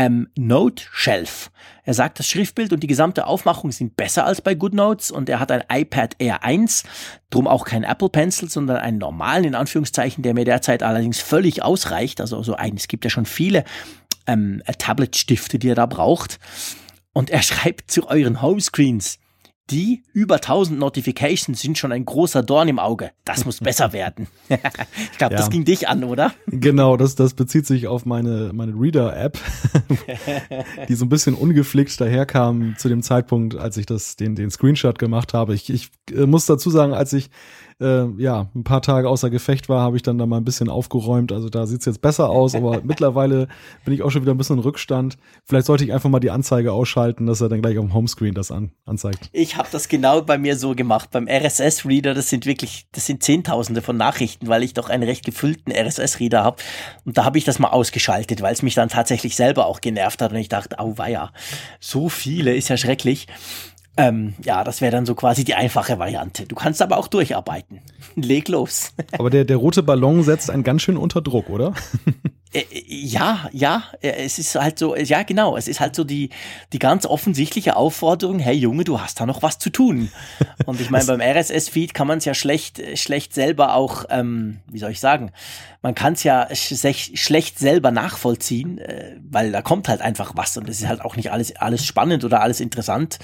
S2: ähm, Note Shelf. Er sagt, das Schriftbild und die gesamte Aufmachung sind besser als bei GoodNotes und er hat ein iPad Air 1, drum auch kein Apple Pencil, sondern einen normalen, in Anführungszeichen, der mir derzeit allerdings völlig ausreicht. Also so ein, es gibt ja schon viele ähm, Tablet-Stifte, die er da braucht. Und er schreibt zu euren Homescreens, die über 1000 Notifications sind schon ein großer Dorn im Auge. Das muss besser werden. ich glaube, ja. das ging dich an, oder?
S3: Genau, das, das bezieht sich auf meine, meine Reader-App, die so ein bisschen ungepflegt daherkam zu dem Zeitpunkt, als ich das, den, den Screenshot gemacht habe. Ich, ich äh, muss dazu sagen, als ich äh, ja, ein paar Tage außer Gefecht war, habe ich dann da mal ein bisschen aufgeräumt. Also da sieht's jetzt besser aus, aber mittlerweile bin ich auch schon wieder ein bisschen in Rückstand. Vielleicht sollte ich einfach mal die Anzeige ausschalten, dass er dann gleich auf dem Homescreen das an, anzeigt.
S2: Ich habe das genau bei mir so gemacht. Beim RSS-Reader, das sind wirklich, das sind Zehntausende von Nachrichten, weil ich doch einen recht gefüllten RSS-Reader habe. Und da habe ich das mal ausgeschaltet, weil es mich dann tatsächlich selber auch genervt hat. Und ich dachte, au weia, so viele ist ja schrecklich. Ähm, ja, das wäre dann so quasi die einfache Variante. Du kannst aber auch durcharbeiten. Leg los.
S3: Aber der, der rote Ballon setzt einen ganz schön unter Druck, oder?
S2: Äh, ja, ja, äh, es ist halt so, ja genau, es ist halt so die, die ganz offensichtliche Aufforderung, hey Junge, du hast da noch was zu tun. Und ich meine, beim RSS-Feed kann man es ja schlecht, schlecht selber auch, ähm, wie soll ich sagen, man kann es ja sch schlecht selber nachvollziehen, äh, weil da kommt halt einfach was und es ist halt auch nicht alles, alles spannend oder alles interessant.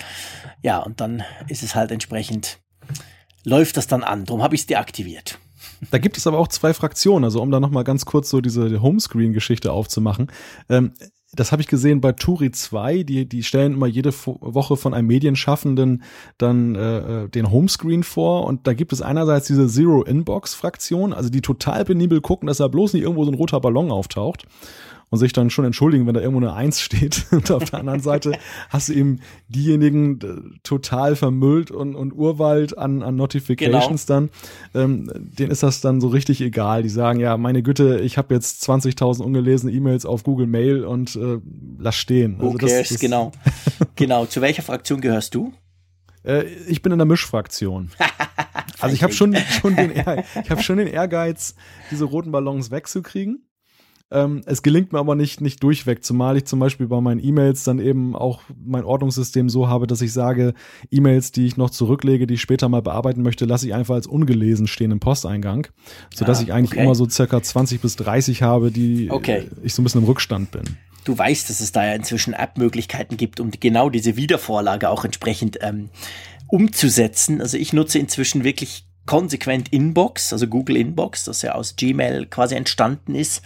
S2: Ja, und dann ist es halt entsprechend, läuft das dann an. Darum habe ich es deaktiviert.
S3: Da gibt es aber auch zwei Fraktionen, also um da nochmal ganz kurz so diese Homescreen-Geschichte aufzumachen. Ähm, das habe ich gesehen bei Turi 2, die, die stellen immer jede Woche von einem Medienschaffenden dann äh, äh, den Homescreen vor und da gibt es einerseits diese Zero-Inbox-Fraktion, also die total penibel gucken, dass da bloß nicht irgendwo so ein roter Ballon auftaucht und sich dann schon entschuldigen, wenn da irgendwo eine Eins steht. Und auf der anderen Seite hast du eben diejenigen äh, total vermüllt und, und Urwald an, an Notifications genau. dann. Ähm, denen ist das dann so richtig egal. Die sagen, ja, meine Güte, ich habe jetzt 20.000 ungelesene E-Mails auf Google Mail und äh, lass stehen.
S2: Also das, das genau. genau. Zu welcher Fraktion gehörst du?
S3: Äh, ich bin in der Mischfraktion. also ich habe schon, schon, den, ich hab schon den Ehrgeiz, diese roten Ballons wegzukriegen. Ähm, es gelingt mir aber nicht, nicht durchweg, zumal ich zum Beispiel bei meinen E-Mails dann eben auch mein Ordnungssystem so habe, dass ich sage, E-Mails, die ich noch zurücklege, die ich später mal bearbeiten möchte, lasse ich einfach als ungelesen stehen im Posteingang, sodass ah, ich eigentlich okay. immer so circa 20 bis 30 habe, die okay. ich so ein bisschen im Rückstand bin.
S2: Du weißt, dass es da ja inzwischen App-Möglichkeiten gibt, um genau diese Wiedervorlage auch entsprechend ähm, umzusetzen. Also ich nutze inzwischen wirklich konsequent Inbox, also Google Inbox, das ja aus Gmail quasi entstanden ist.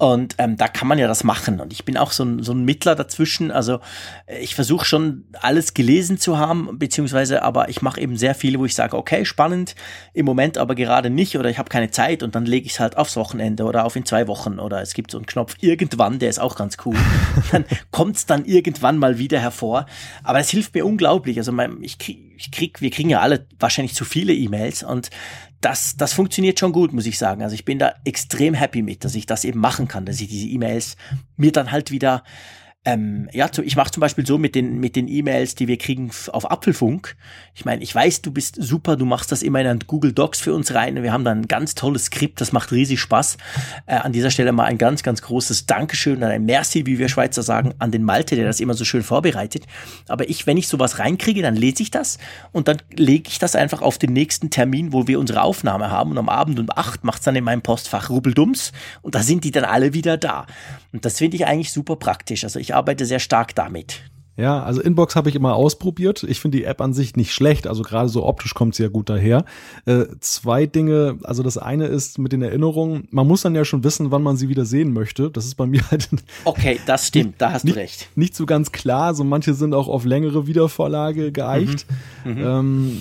S2: Und ähm, da kann man ja das machen. Und ich bin auch so ein, so ein Mittler dazwischen. Also äh, ich versuche schon alles gelesen zu haben, beziehungsweise aber ich mache eben sehr viele, wo ich sage, okay, spannend, im Moment aber gerade nicht oder ich habe keine Zeit und dann lege ich es halt aufs Wochenende oder auf in zwei Wochen oder es gibt so einen Knopf irgendwann, der ist auch ganz cool. dann kommt es dann irgendwann mal wieder hervor. Aber es hilft mir unglaublich. Also mein, ich krieg, ich krieg, wir kriegen ja alle wahrscheinlich zu viele E-Mails und das, das funktioniert schon gut, muss ich sagen. Also ich bin da extrem happy mit, dass ich das eben machen kann, dass ich diese E-Mails mir dann halt wieder ähm, ja, ich mache zum Beispiel so mit den mit den E-Mails, die wir kriegen auf Apfelfunk. Ich meine, ich weiß, du bist super, du machst das immer in ein Google Docs für uns rein. Wir haben da ein ganz tolles Skript, das macht riesig Spaß. Äh, an dieser Stelle mal ein ganz, ganz großes Dankeschön und ein Merci, wie wir Schweizer sagen, an den Malte, der das immer so schön vorbereitet. Aber ich, wenn ich sowas reinkriege, dann lese ich das und dann lege ich das einfach auf den nächsten Termin, wo wir unsere Aufnahme haben. Und am Abend um acht macht's dann in meinem Postfach Rubbeldums und da sind die dann alle wieder da. Und das finde ich eigentlich super praktisch. Also ich arbeite sehr stark damit.
S3: Ja, also Inbox habe ich immer ausprobiert. Ich finde die App an sich nicht schlecht. Also gerade so optisch kommt sie ja gut daher. Äh, zwei Dinge. Also das eine ist mit den Erinnerungen. Man muss dann ja schon wissen, wann man sie wieder sehen möchte. Das ist bei mir halt.
S2: Okay, das stimmt. Da hast
S3: nicht,
S2: du recht.
S3: Nicht so ganz klar. So manche sind auch auf längere Wiedervorlage geeicht. Mhm. Mhm. Ähm,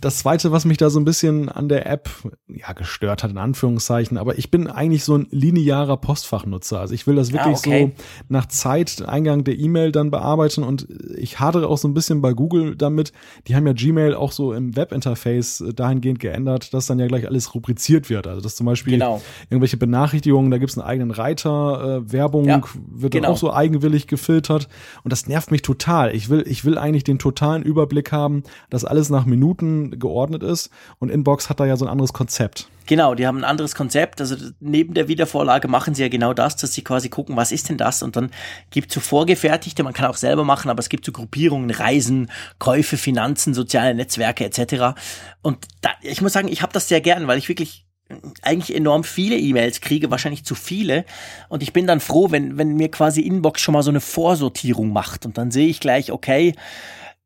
S3: das zweite, was mich da so ein bisschen an der App ja gestört hat in Anführungszeichen. Aber ich bin eigentlich so ein linearer Postfachnutzer. Also ich will das wirklich ah, okay. so nach Zeit Eingang der E-Mail dann bearbeiten und ich hadere auch so ein bisschen bei Google damit. Die haben ja Gmail auch so im Webinterface äh, dahingehend geändert, dass dann ja gleich alles rubriziert wird. Also dass zum Beispiel genau. irgendwelche Benachrichtigungen, da gibt es einen eigenen Reiter, äh, Werbung ja, wird dann genau. auch so eigenwillig gefiltert. Und das nervt mich total. Ich will, ich will eigentlich den totalen Überblick haben, dass alles nach Minuten geordnet ist. Und Inbox hat da ja so ein anderes Konzept.
S2: Genau, die haben ein anderes Konzept. Also neben der Wiedervorlage machen sie ja genau das, dass sie quasi gucken, was ist denn das? Und dann gibt es so vorgefertigte, man kann auch selber machen, aber es gibt so Gruppierungen, Reisen, Käufe, Finanzen, soziale Netzwerke etc. Und da, ich muss sagen, ich habe das sehr gern, weil ich wirklich eigentlich enorm viele E-Mails kriege, wahrscheinlich zu viele. Und ich bin dann froh, wenn, wenn mir quasi Inbox schon mal so eine Vorsortierung macht. Und dann sehe ich gleich, okay,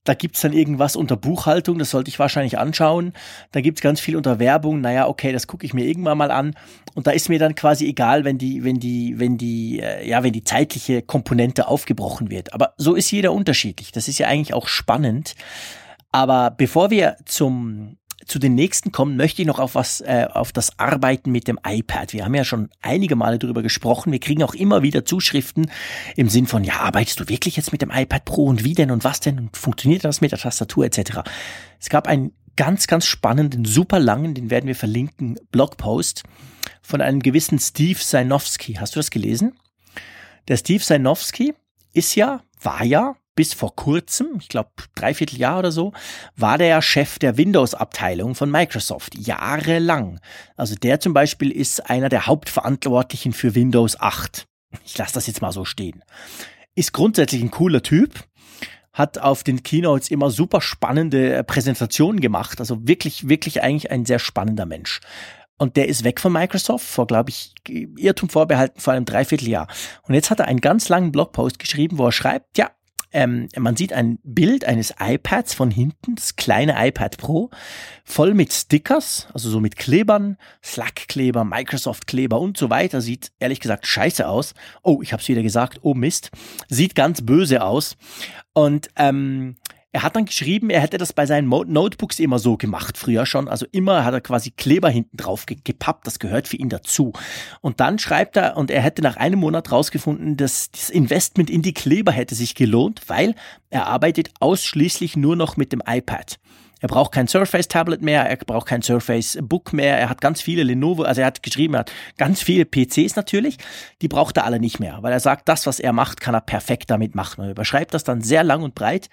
S2: da gibt's dann irgendwas unter Buchhaltung, das sollte ich wahrscheinlich anschauen. Da gibt's ganz viel unter Werbung, naja, okay, das gucke ich mir irgendwann mal an. Und da ist mir dann quasi egal, wenn die, wenn die, wenn die, äh, ja, wenn die zeitliche Komponente aufgebrochen wird. Aber so ist jeder unterschiedlich. Das ist ja eigentlich auch spannend. Aber bevor wir zum zu den nächsten kommen, möchte ich noch auf was, äh, auf das Arbeiten mit dem iPad. Wir haben ja schon einige Male darüber gesprochen. Wir kriegen auch immer wieder Zuschriften im Sinn von, ja, arbeitest du wirklich jetzt mit dem iPad Pro und wie denn und was denn und funktioniert das mit der Tastatur etc. Es gab einen ganz, ganz spannenden, super langen, den werden wir verlinken, Blogpost von einem gewissen Steve Sainowski. Hast du das gelesen? Der Steve Sainowski ist ja, war ja bis vor kurzem, ich glaube dreiviertel Jahr oder so, war der Chef der Windows-Abteilung von Microsoft, jahrelang. Also der zum Beispiel ist einer der Hauptverantwortlichen für Windows 8. Ich lasse das jetzt mal so stehen. Ist grundsätzlich ein cooler Typ, hat auf den Keynotes immer super spannende äh, Präsentationen gemacht. Also wirklich, wirklich eigentlich ein sehr spannender Mensch. Und der ist weg von Microsoft vor, glaube ich, Irrtum vorbehalten vor einem Dreivierteljahr. Und jetzt hat er einen ganz langen Blogpost geschrieben, wo er schreibt, ja, ähm, man sieht ein Bild eines iPads von hinten, das kleine iPad Pro, voll mit Stickers, also so mit Klebern, Slack-Kleber, Microsoft-Kleber und so weiter. Sieht ehrlich gesagt scheiße aus. Oh, ich habe es wieder gesagt. Oh Mist. Sieht ganz böse aus. Und ähm, er hat dann geschrieben, er hätte das bei seinen Notebooks immer so gemacht, früher schon. Also immer hat er quasi Kleber hinten drauf gepappt, das gehört für ihn dazu. Und dann schreibt er, und er hätte nach einem Monat rausgefunden, dass das Investment in die Kleber hätte sich gelohnt, weil er arbeitet ausschließlich nur noch mit dem iPad. Er braucht kein Surface Tablet mehr, er braucht kein Surface Book mehr, er hat ganz viele Lenovo, also er hat geschrieben, er hat ganz viele PCs natürlich, die braucht er alle nicht mehr, weil er sagt, das, was er macht, kann er perfekt damit machen. Er überschreibt das dann sehr lang und breit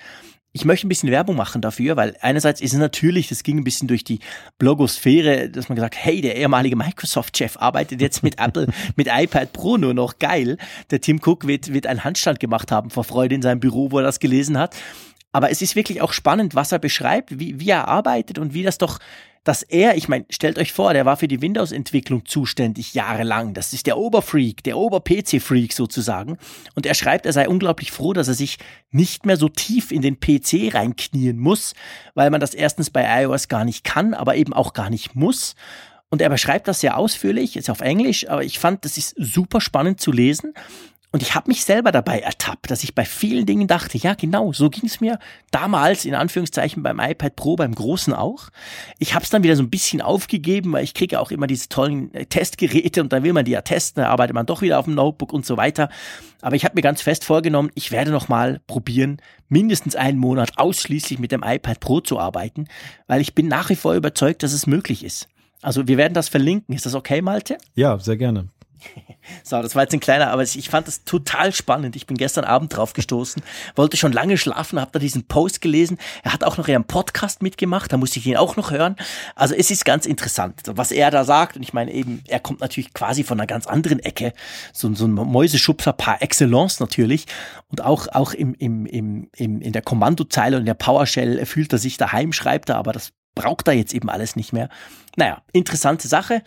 S2: ich möchte ein bisschen Werbung machen dafür, weil einerseits ist es natürlich, das ging ein bisschen durch die Blogosphäre, dass man gesagt, hey, der ehemalige Microsoft-Chef arbeitet jetzt mit Apple, mit iPad Pro nur noch geil. Der Tim Cook wird, wird einen Handstand gemacht haben vor Freude in seinem Büro, wo er das gelesen hat. Aber es ist wirklich auch spannend, was er beschreibt, wie, wie er arbeitet und wie das doch dass er, ich meine, stellt euch vor, der war für die Windows-Entwicklung zuständig jahrelang. Das ist der Oberfreak, der Ober-PC-Freak sozusagen. Und er schreibt, er sei unglaublich froh, dass er sich nicht mehr so tief in den PC reinknien muss, weil man das erstens bei iOS gar nicht kann, aber eben auch gar nicht muss. Und er beschreibt das sehr ausführlich, ist auf Englisch, aber ich fand, das ist super spannend zu lesen. Und ich habe mich selber dabei ertappt, dass ich bei vielen Dingen dachte, ja genau, so ging es mir damals in Anführungszeichen beim iPad Pro, beim großen auch. Ich habe es dann wieder so ein bisschen aufgegeben, weil ich kriege auch immer diese tollen äh, Testgeräte und da will man die ja testen, da arbeitet man doch wieder auf dem Notebook und so weiter. Aber ich habe mir ganz fest vorgenommen, ich werde noch mal probieren, mindestens einen Monat ausschließlich mit dem iPad Pro zu arbeiten, weil ich bin nach wie vor überzeugt, dass es möglich ist. Also wir werden das verlinken. Ist das okay, Malte?
S3: Ja, sehr gerne.
S2: So, das war jetzt ein kleiner, aber ich fand das total spannend. Ich bin gestern Abend drauf gestoßen, wollte schon lange schlafen, habe da diesen Post gelesen. Er hat auch noch einen Podcast mitgemacht, da musste ich ihn auch noch hören. Also es ist ganz interessant, was er da sagt. Und ich meine eben, er kommt natürlich quasi von einer ganz anderen Ecke, so, so ein Mäuseschubser par excellence natürlich. Und auch, auch im, im, im, im, in der Kommandozeile und der PowerShell fühlt er sich daheim, schreibt er, aber das braucht er jetzt eben alles nicht mehr. Naja, interessante Sache.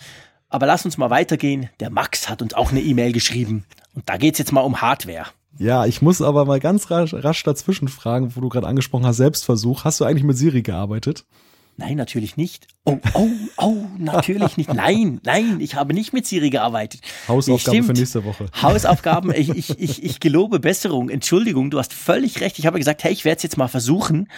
S2: Aber lass uns mal weitergehen. Der Max hat uns auch eine E-Mail geschrieben. Und da geht's jetzt mal um Hardware.
S3: Ja, ich muss aber mal ganz rasch, rasch dazwischen fragen, wo du gerade angesprochen hast, Selbstversuch. Hast du eigentlich mit Siri gearbeitet?
S2: Nein, natürlich nicht. Oh, oh, oh, natürlich nicht. Nein, nein, ich habe nicht mit Siri gearbeitet.
S3: Hausaufgaben für nächste Woche.
S2: Hausaufgaben, ich, ich, ich, ich gelobe Besserung. Entschuldigung, du hast völlig recht. Ich habe gesagt, hey, ich werde es jetzt mal versuchen.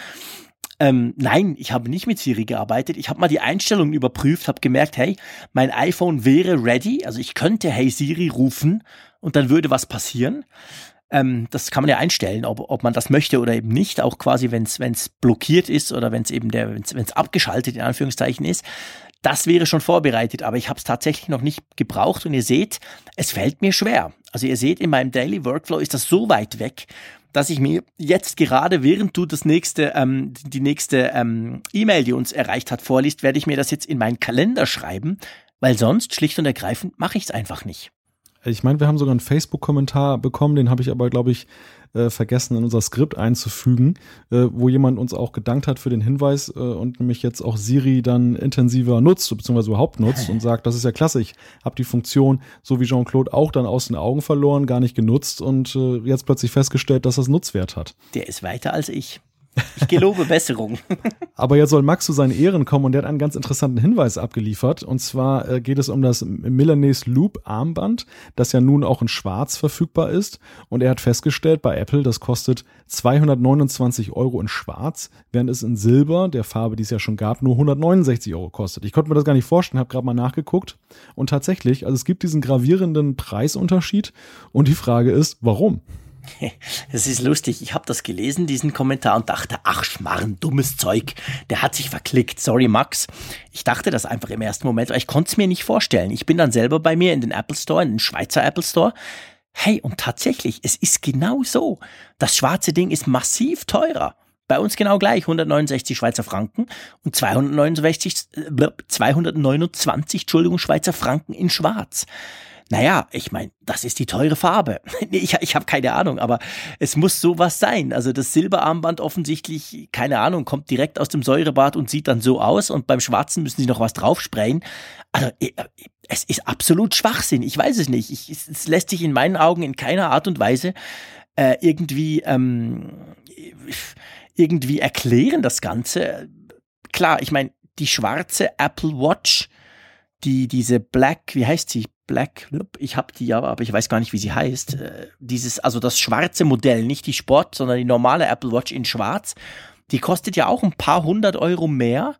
S2: Ähm, nein, ich habe nicht mit Siri gearbeitet. Ich habe mal die Einstellungen überprüft, habe gemerkt, hey, mein iPhone wäre ready. Also ich könnte Hey Siri rufen und dann würde was passieren. Ähm, das kann man ja einstellen, ob, ob man das möchte oder eben nicht, auch quasi, wenn es blockiert ist oder wenn es eben der, wenn es abgeschaltet in Anführungszeichen ist. Das wäre schon vorbereitet, aber ich habe es tatsächlich noch nicht gebraucht und ihr seht, es fällt mir schwer. Also ihr seht, in meinem Daily Workflow ist das so weit weg, dass ich mir jetzt gerade, während du das nächste, ähm, die nächste ähm, E-Mail, die uns erreicht hat, vorliest, werde ich mir das jetzt in meinen Kalender schreiben, weil sonst schlicht und ergreifend mache ich es einfach nicht.
S3: Ich meine, wir haben sogar einen Facebook-Kommentar bekommen, den habe ich aber, glaube ich, äh, vergessen in unser Skript einzufügen, äh, wo jemand uns auch gedankt hat für den Hinweis äh, und nämlich jetzt auch Siri dann intensiver nutzt, beziehungsweise überhaupt nutzt und sagt, das ist ja klasse, ich habe die Funktion, so wie Jean-Claude, auch dann aus den Augen verloren, gar nicht genutzt und äh, jetzt plötzlich festgestellt, dass das Nutzwert hat.
S2: Der ist weiter als ich. Ich gelobe Besserung.
S3: Aber jetzt soll Max zu seinen Ehren kommen und der hat einen ganz interessanten Hinweis abgeliefert. Und zwar äh, geht es um das Milanese Loop Armband, das ja nun auch in Schwarz verfügbar ist. Und er hat festgestellt bei Apple, das kostet 229 Euro in Schwarz, während es in Silber, der Farbe, die es ja schon gab, nur 169 Euro kostet. Ich konnte mir das gar nicht vorstellen, habe gerade mal nachgeguckt. Und tatsächlich, also es gibt diesen gravierenden Preisunterschied. Und die Frage ist, warum?
S2: Es ist lustig, ich habe das gelesen, diesen Kommentar, und dachte, ach Schmarrn, dummes Zeug, der hat sich verklickt. Sorry, Max. Ich dachte das einfach im ersten Moment, aber ich konnte es mir nicht vorstellen. Ich bin dann selber bei mir in den Apple Store, in den Schweizer Apple Store, Hey, und tatsächlich, es ist genau so. Das schwarze Ding ist massiv teurer. Bei uns genau gleich, 169 Schweizer Franken und 269, 229, Entschuldigung, Schweizer Franken in Schwarz. Naja, ich meine, das ist die teure Farbe. ich ich habe keine Ahnung, aber es muss sowas sein. Also das Silberarmband offensichtlich, keine Ahnung, kommt direkt aus dem Säurebad und sieht dann so aus und beim Schwarzen müssen sie noch was draufsprayen. Also es ist absolut Schwachsinn. Ich weiß es nicht. Ich, es lässt sich in meinen Augen in keiner Art und Weise äh, irgendwie ähm, irgendwie erklären, das Ganze. Klar, ich meine, die schwarze Apple Watch, die diese Black, wie heißt sie? Black, ich habe die ja, aber ich weiß gar nicht, wie sie heißt. Äh, dieses, also das schwarze Modell, nicht die Sport, sondern die normale Apple Watch in Schwarz. Die kostet ja auch ein paar hundert Euro mehr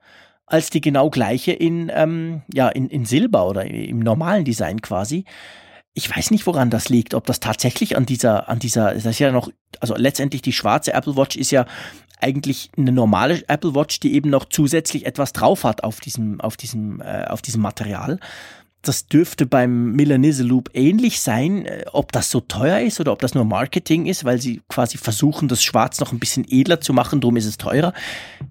S2: als die genau gleiche in, ähm, ja, in, in Silber oder im normalen Design quasi. Ich weiß nicht, woran das liegt, ob das tatsächlich an dieser, an dieser, das ist ja noch, also letztendlich die schwarze Apple Watch ist ja eigentlich eine normale Apple Watch, die eben noch zusätzlich etwas drauf hat auf diesem, auf diesem, äh, auf diesem Material. Das dürfte beim Milanese Loop ähnlich sein, äh, ob das so teuer ist oder ob das nur Marketing ist, weil sie quasi versuchen, das Schwarz noch ein bisschen edler zu machen, darum ist es teurer.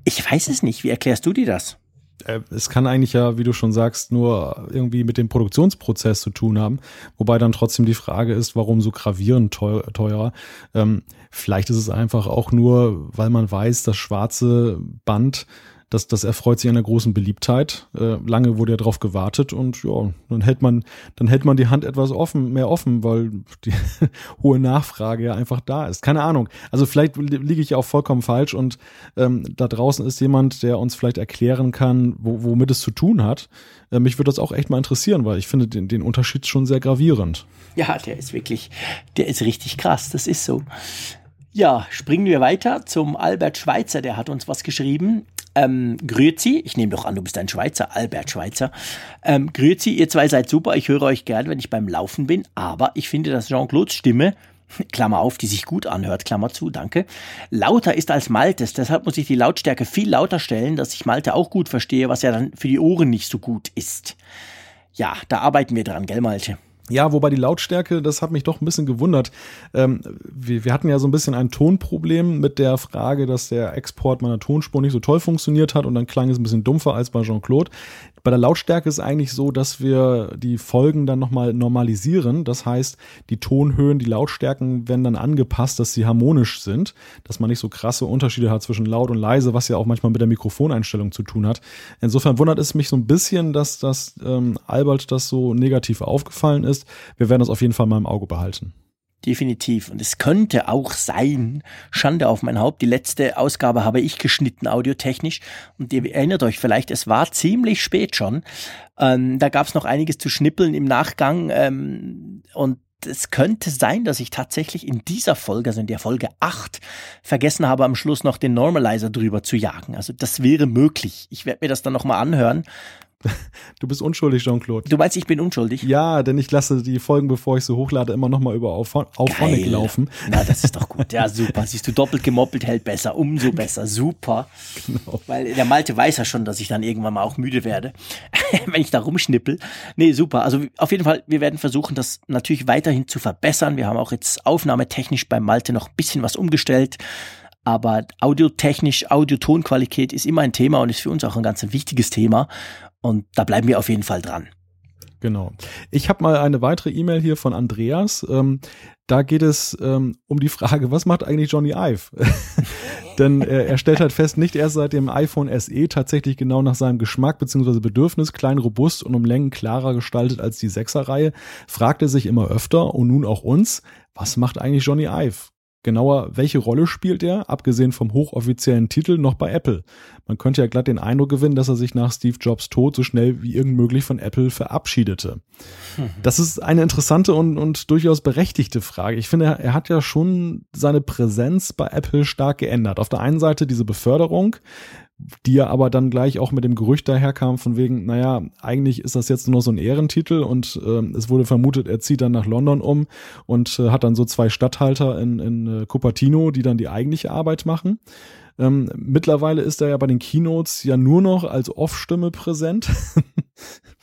S2: Ich weiß es nicht. Wie erklärst du dir das?
S3: Äh, es kann eigentlich ja, wie du schon sagst, nur irgendwie mit dem Produktionsprozess zu tun haben. Wobei dann trotzdem die Frage ist, warum so gravierend teurer. Ähm, vielleicht ist es einfach auch nur, weil man weiß, das schwarze Band das, das erfreut sich einer großen Beliebtheit. Äh, lange wurde ja drauf gewartet und ja, dann hält man, dann hält man die Hand etwas offen, mehr offen, weil die hohe Nachfrage ja einfach da ist. Keine Ahnung. Also vielleicht liege ich auch vollkommen falsch und ähm, da draußen ist jemand, der uns vielleicht erklären kann, wo, womit es zu tun hat. Äh, mich würde das auch echt mal interessieren, weil ich finde den, den Unterschied schon sehr gravierend.
S2: Ja, der ist wirklich, der ist richtig krass. Das ist so. Ja, springen wir weiter zum Albert Schweitzer, der hat uns was geschrieben. Ähm, Grüezi, ich nehme doch an, du bist ein Schweizer, Albert Schweitzer. Ähm, Grüezi, ihr zwei seid super, ich höre euch gern, wenn ich beim Laufen bin, aber ich finde, dass Jean-Claudes Stimme, Klammer auf, die sich gut anhört, Klammer zu, danke, lauter ist als Maltes. Deshalb muss ich die Lautstärke viel lauter stellen, dass ich Malte auch gut verstehe, was ja dann für die Ohren nicht so gut ist. Ja, da arbeiten wir dran, gell, Malte?
S3: Ja, wobei die Lautstärke, das hat mich doch ein bisschen gewundert. Ähm, wir, wir hatten ja so ein bisschen ein Tonproblem mit der Frage, dass der Export meiner Tonspur nicht so toll funktioniert hat und dann klang es ein bisschen dumpfer als bei Jean-Claude. Bei der Lautstärke ist eigentlich so, dass wir die Folgen dann nochmal normalisieren. Das heißt, die Tonhöhen, die Lautstärken werden dann angepasst, dass sie harmonisch sind, dass man nicht so krasse Unterschiede hat zwischen laut und leise, was ja auch manchmal mit der Mikrofoneinstellung zu tun hat. Insofern wundert es mich so ein bisschen, dass das ähm, Albert das so negativ aufgefallen ist. Wir werden das auf jeden Fall mal im Auge behalten.
S2: Definitiv. Und es könnte auch sein, Schande auf mein Haupt, die letzte Ausgabe habe ich geschnitten, audiotechnisch. Und ihr erinnert euch vielleicht, es war ziemlich spät schon. Ähm, da gab es noch einiges zu schnippeln im Nachgang. Ähm, und es könnte sein, dass ich tatsächlich in dieser Folge, also in der Folge 8, vergessen habe, am Schluss noch den Normalizer drüber zu jagen. Also das wäre möglich. Ich werde mir das dann nochmal anhören.
S3: Du bist unschuldig, Jean-Claude.
S2: Du meinst, ich bin unschuldig?
S3: Ja, denn ich lasse die Folgen, bevor ich sie hochlade, immer nochmal über Auphonic laufen.
S2: Na, das ist doch gut. Ja, super. Siehst du, doppelt gemoppelt hält besser. Umso besser. Super. Genau. Weil der Malte weiß ja schon, dass ich dann irgendwann mal auch müde werde, wenn ich da rumschnippel. Nee, super. Also auf jeden Fall, wir werden versuchen, das natürlich weiterhin zu verbessern. Wir haben auch jetzt aufnahmetechnisch beim Malte noch ein bisschen was umgestellt. Aber audiotechnisch, Audiotonqualität ist immer ein Thema und ist für uns auch ein ganz wichtiges Thema. Und da bleiben wir auf jeden Fall dran.
S3: Genau. Ich habe mal eine weitere E-Mail hier von Andreas. Ähm, da geht es ähm, um die Frage, was macht eigentlich Johnny Ive? Denn äh, er stellt halt fest, nicht erst seit dem iPhone SE tatsächlich genau nach seinem Geschmack bzw. Bedürfnis, klein, robust und um Längen klarer gestaltet als die 6er-Reihe, fragt er sich immer öfter und nun auch uns, was macht eigentlich Johnny Ive? Genauer, welche Rolle spielt er, abgesehen vom hochoffiziellen Titel, noch bei Apple? Man könnte ja glatt den Eindruck gewinnen, dass er sich nach Steve Jobs Tod so schnell wie irgend möglich von Apple verabschiedete. Mhm. Das ist eine interessante und, und durchaus berechtigte Frage. Ich finde, er hat ja schon seine Präsenz bei Apple stark geändert. Auf der einen Seite diese Beförderung, die ja aber dann gleich auch mit dem Gerücht daherkam von wegen, naja, eigentlich ist das jetzt nur so ein Ehrentitel und äh, es wurde vermutet, er zieht dann nach London um und äh, hat dann so zwei Stadthalter in, in äh, Cupertino, die dann die eigentliche Arbeit machen. Ähm, mittlerweile ist er ja bei den Keynotes ja nur noch als Off-Stimme präsent.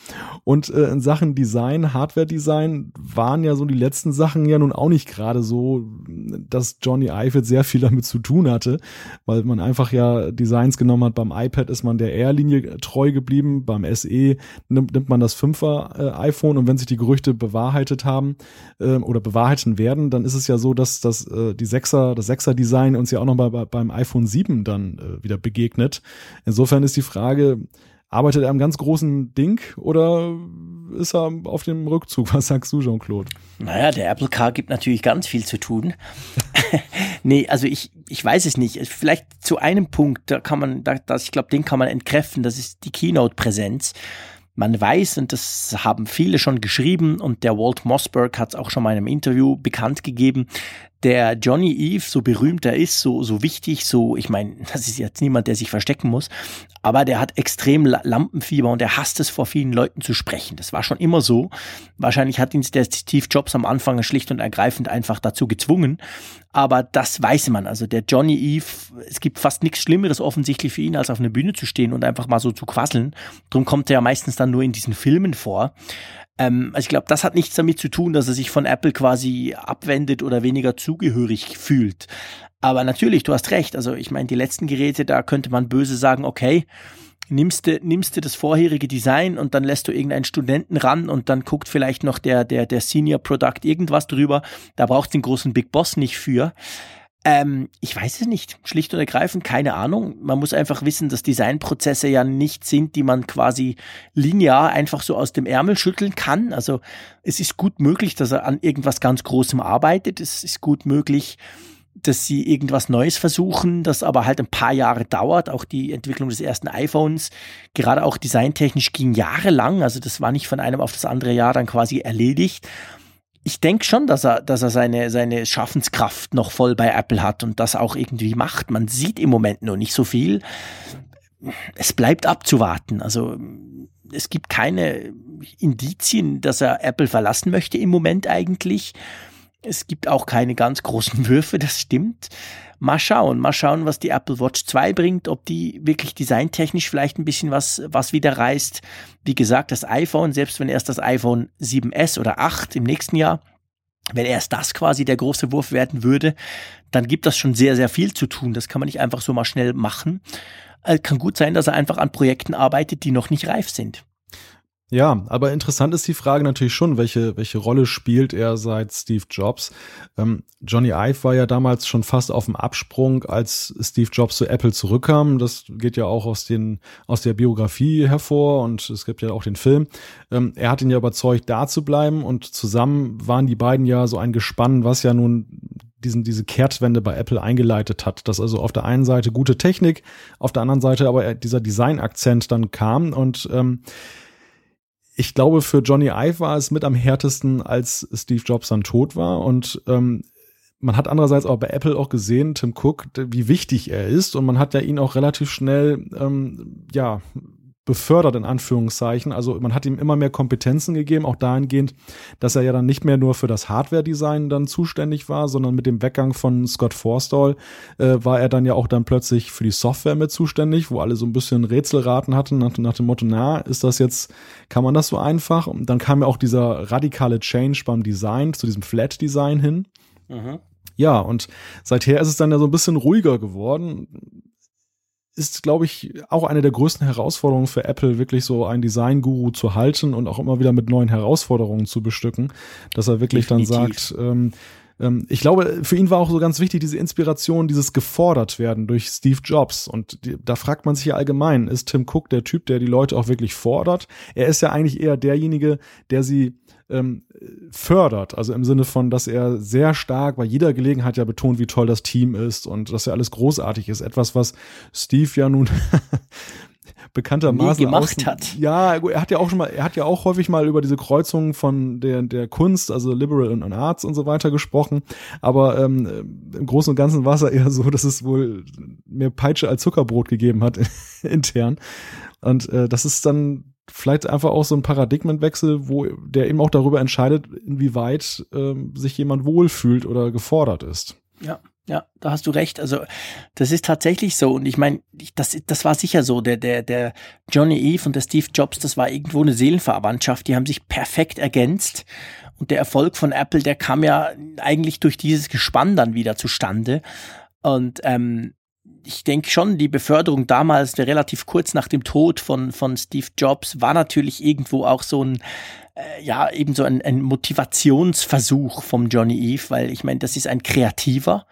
S3: Und äh, in Sachen Design, Hardware-Design waren ja so die letzten Sachen ja nun auch nicht gerade so, dass Johnny Ive sehr viel damit zu tun hatte, weil man einfach ja Designs genommen hat. Beim iPad ist man der Air-Linie treu geblieben, beim SE nimmt, nimmt man das 5er äh, iPhone und wenn sich die Gerüchte bewahrheitet haben äh, oder bewahrheiten werden, dann ist es ja so, dass, dass äh, die 6er, das 6er-Design uns ja auch noch mal bei, beim iPhone 7 dann äh, wieder begegnet. Insofern ist die Frage, arbeitet er am ganz großen Ding oder ist er auf dem Rückzug? Was sagst du, Jean-Claude?
S2: Naja, der Apple Car gibt natürlich ganz viel zu tun. nee, also ich, ich weiß es nicht. Vielleicht zu einem Punkt, da kann man, da, das, ich glaube, den kann man entkräften, das ist die Keynote-Präsenz. Man weiß, und das haben viele schon geschrieben, und der Walt Mossberg hat es auch schon mal in einem Interview bekannt gegeben, der Johnny Eve, so berühmt er ist, so, so wichtig, so, ich meine, das ist jetzt niemand, der sich verstecken muss, aber der hat extrem Lampenfieber und er hasst es, vor vielen Leuten zu sprechen. Das war schon immer so. Wahrscheinlich hat ihn der Steve Jobs am Anfang schlicht und ergreifend einfach dazu gezwungen. Aber das weiß man. Also der Johnny Eve, es gibt fast nichts Schlimmeres offensichtlich für ihn, als auf einer Bühne zu stehen und einfach mal so zu quasseln. Drum kommt er ja meistens dann nur in diesen Filmen vor. Ähm, also ich glaube, das hat nichts damit zu tun, dass er sich von Apple quasi abwendet oder weniger zugehörig fühlt. Aber natürlich, du hast recht. Also ich meine, die letzten Geräte, da könnte man böse sagen, okay, nimmst du, nimmst du das vorherige Design und dann lässt du irgendeinen Studenten ran und dann guckt vielleicht noch der, der, der Senior Product irgendwas drüber. Da braucht den großen Big Boss nicht für. Ähm, ich weiß es nicht. Schlicht und ergreifend, keine Ahnung. Man muss einfach wissen, dass Designprozesse ja nicht sind, die man quasi linear einfach so aus dem Ärmel schütteln kann. Also es ist gut möglich, dass er an irgendwas ganz Großem arbeitet. Es ist gut möglich, dass sie irgendwas Neues versuchen, das aber halt ein paar Jahre dauert. Auch die Entwicklung des ersten iPhones, gerade auch designtechnisch, ging jahrelang. Also das war nicht von einem auf das andere Jahr dann quasi erledigt ich denke schon, dass er, dass er seine, seine Schaffenskraft noch voll bei Apple hat und das auch irgendwie macht. Man sieht im Moment nur nicht so viel. Es bleibt abzuwarten. Also es gibt keine Indizien, dass er Apple verlassen möchte im Moment eigentlich. Es gibt auch keine ganz großen Würfe, das stimmt. Mal schauen, mal schauen, was die Apple Watch 2 bringt, ob die wirklich designtechnisch vielleicht ein bisschen was, was wieder reißt. Wie gesagt, das iPhone, selbst wenn erst das iPhone 7S oder 8 im nächsten Jahr, wenn erst das quasi der große Wurf werden würde, dann gibt das schon sehr, sehr viel zu tun. Das kann man nicht einfach so mal schnell machen. Äh, kann gut sein, dass er einfach an Projekten arbeitet, die noch nicht reif sind.
S3: Ja, aber interessant ist die Frage natürlich schon, welche, welche Rolle spielt er seit Steve Jobs? Ähm, Johnny Ive war ja damals schon fast auf dem Absprung, als Steve Jobs zu Apple zurückkam. Das geht ja auch aus, den, aus der Biografie hervor und es gibt ja auch den Film. Ähm, er hat ihn ja überzeugt, da zu bleiben und zusammen waren die beiden ja so ein Gespann, was ja nun diesen, diese Kehrtwende bei Apple eingeleitet hat, dass also auf der einen Seite gute Technik, auf der anderen Seite aber dieser Design-Akzent dann kam und ähm, ich glaube, für Johnny Ive war es mit am härtesten, als Steve Jobs dann tot war. Und ähm, man hat andererseits auch bei Apple auch gesehen, Tim Cook, wie wichtig er ist. Und man hat ja ihn auch relativ schnell, ähm, ja, befördert in Anführungszeichen. Also man hat ihm immer mehr Kompetenzen gegeben, auch dahingehend, dass er ja dann nicht mehr nur für das Hardware-Design dann zuständig war, sondern mit dem Weggang von Scott Forstall äh, war er dann ja auch dann plötzlich für die Software mit zuständig, wo alle so ein bisschen Rätselraten hatten nach, nach dem Motto, na, ist das jetzt, kann man das so einfach? Und dann kam ja auch dieser radikale Change beim Design zu diesem Flat-Design hin. Mhm. Ja, und seither ist es dann ja so ein bisschen ruhiger geworden ist, glaube ich, auch eine der größten Herausforderungen für Apple, wirklich so ein Design-Guru zu halten und auch immer wieder mit neuen Herausforderungen zu bestücken, dass er wirklich Definitiv. dann sagt, ähm, ähm, ich glaube, für ihn war auch so ganz wichtig diese Inspiration, dieses gefordert werden durch Steve Jobs. Und die, da fragt man sich ja allgemein, ist Tim Cook der Typ, der die Leute auch wirklich fordert? Er ist ja eigentlich eher derjenige, der sie ähm, fördert. Also im Sinne von, dass er sehr stark bei jeder Gelegenheit ja betont, wie toll das Team ist und dass ja alles großartig ist. Etwas, was Steve ja nun bekanntermaßen
S2: gemacht außen, hat.
S3: Ja, er hat ja auch schon mal, er hat ja auch häufig mal über diese Kreuzung von der der Kunst, also Liberal und Arts und so weiter gesprochen. Aber ähm, im Großen und Ganzen war es ja eher so, dass es wohl mehr Peitsche als Zuckerbrot gegeben hat intern. Und äh, das ist dann vielleicht einfach auch so ein Paradigmenwechsel, wo der eben auch darüber entscheidet, inwieweit ähm, sich jemand wohlfühlt oder gefordert ist.
S2: Ja, Ja, da hast du recht. Also das ist tatsächlich so. Und ich meine, das, das war sicher so. Der, der, der Johnny Eve und der Steve Jobs, das war irgendwo eine Seelenverwandtschaft. Die haben sich perfekt ergänzt. Und der Erfolg von Apple, der kam ja eigentlich durch dieses Gespann dann wieder zustande. Und ähm, ich denke schon, die Beförderung damals, relativ kurz nach dem Tod von, von Steve Jobs, war natürlich irgendwo auch so ein, äh, ja, eben so ein, ein Motivationsversuch vom Johnny Eve, weil ich meine, das ist ein Kreativer.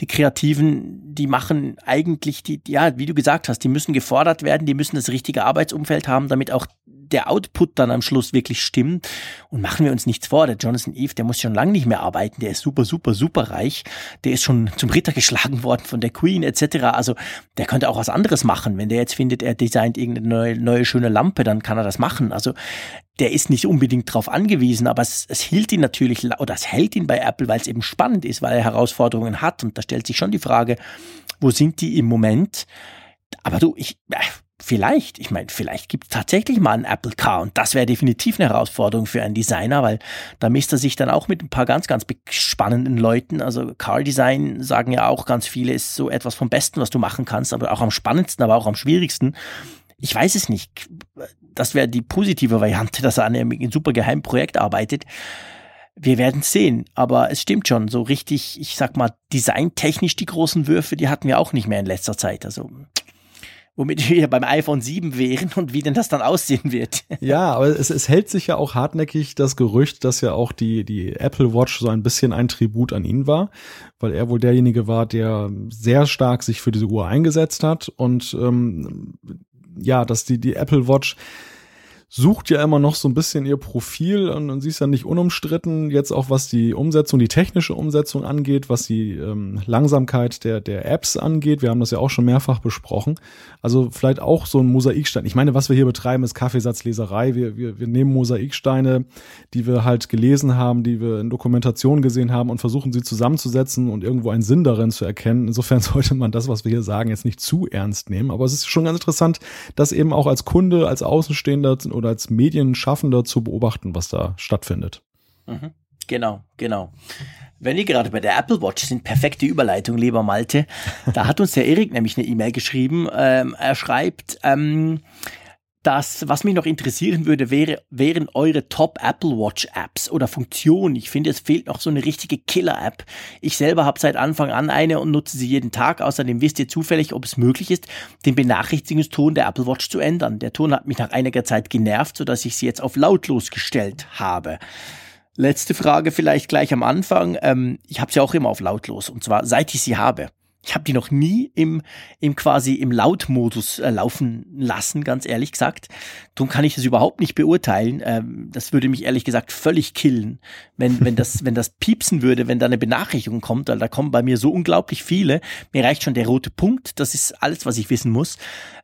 S2: Die Kreativen, die machen eigentlich die, ja, wie du gesagt hast, die müssen gefordert werden, die müssen das richtige Arbeitsumfeld haben, damit auch der Output dann am Schluss wirklich stimmt. Und machen wir uns nichts vor, der Jonathan Eve, der muss schon lange nicht mehr arbeiten, der ist super, super, super reich, der ist schon zum Ritter geschlagen worden von der Queen etc. Also der könnte auch was anderes machen. Wenn der jetzt findet, er designt irgendeine neue, neue schöne Lampe, dann kann er das machen. Also der ist nicht unbedingt darauf angewiesen, aber es, es hielt ihn natürlich, oder es hält ihn bei Apple, weil es eben spannend ist, weil er Herausforderungen hat. Und da stellt sich schon die Frage, wo sind die im Moment? Aber du, ich, äh, vielleicht, ich meine, vielleicht gibt es tatsächlich mal einen Apple Car und das wäre definitiv eine Herausforderung für einen Designer, weil da misst er sich dann auch mit ein paar ganz, ganz spannenden Leuten. Also Car Design sagen ja auch ganz viele, ist so etwas vom Besten, was du machen kannst, aber auch am spannendsten, aber auch am schwierigsten. Ich weiß es nicht. Das wäre die positive Variante, dass er an einem super geheimen Projekt arbeitet. Wir werden sehen, aber es stimmt schon, so richtig, ich sag mal, designtechnisch die großen Würfe, die hatten wir auch nicht mehr in letzter Zeit. Also womit wir beim iPhone 7 wären und wie denn das dann aussehen wird.
S3: Ja, aber es, es hält sich ja auch hartnäckig das Gerücht, dass ja auch die, die Apple Watch so ein bisschen ein Tribut an ihn war, weil er wohl derjenige war, der sehr stark sich für diese Uhr eingesetzt hat und ähm, ja, dass die, die Apple Watch sucht ja immer noch so ein bisschen ihr Profil und, und sie ist ja nicht unumstritten, jetzt auch was die Umsetzung, die technische Umsetzung angeht, was die ähm, Langsamkeit der, der Apps angeht. Wir haben das ja auch schon mehrfach besprochen. Also vielleicht auch so ein Mosaikstein. Ich meine, was wir hier betreiben, ist Kaffeesatzleserei. Wir, wir, wir nehmen Mosaiksteine, die wir halt gelesen haben, die wir in Dokumentationen gesehen haben und versuchen sie zusammenzusetzen und irgendwo einen Sinn darin zu erkennen. Insofern sollte man das, was wir hier sagen, jetzt nicht zu ernst nehmen. Aber es ist schon ganz interessant, das eben auch als Kunde, als Außenstehender oder als Medienschaffender zu beobachten, was da stattfindet.
S2: Mhm. Genau, genau. Wenn wir gerade bei der Apple Watch sind, perfekte Überleitung, lieber Malte. Da hat uns der Erik nämlich eine E-Mail geschrieben. Ähm, er schreibt, ähm, das, was mich noch interessieren würde, wäre, wären eure Top Apple Watch Apps oder Funktionen. Ich finde, es fehlt noch so eine richtige Killer-App. Ich selber habe seit Anfang an eine und nutze sie jeden Tag. Außerdem wisst ihr zufällig, ob es möglich ist, den Benachrichtigungston der Apple Watch zu ändern. Der Ton hat mich nach einiger Zeit genervt, sodass ich sie jetzt auf lautlos gestellt habe. Letzte Frage vielleicht gleich am Anfang. Ähm, ich habe sie auch immer auf lautlos und zwar seit ich sie habe. Ich habe die noch nie im, im quasi im Lautmodus äh, laufen lassen, ganz ehrlich gesagt. Darum kann ich das überhaupt nicht beurteilen. Ähm, das würde mich ehrlich gesagt völlig killen, wenn, wenn, das, wenn das piepsen würde, wenn da eine Benachrichtigung kommt, weil da kommen bei mir so unglaublich viele. Mir reicht schon der rote Punkt, das ist alles, was ich wissen muss.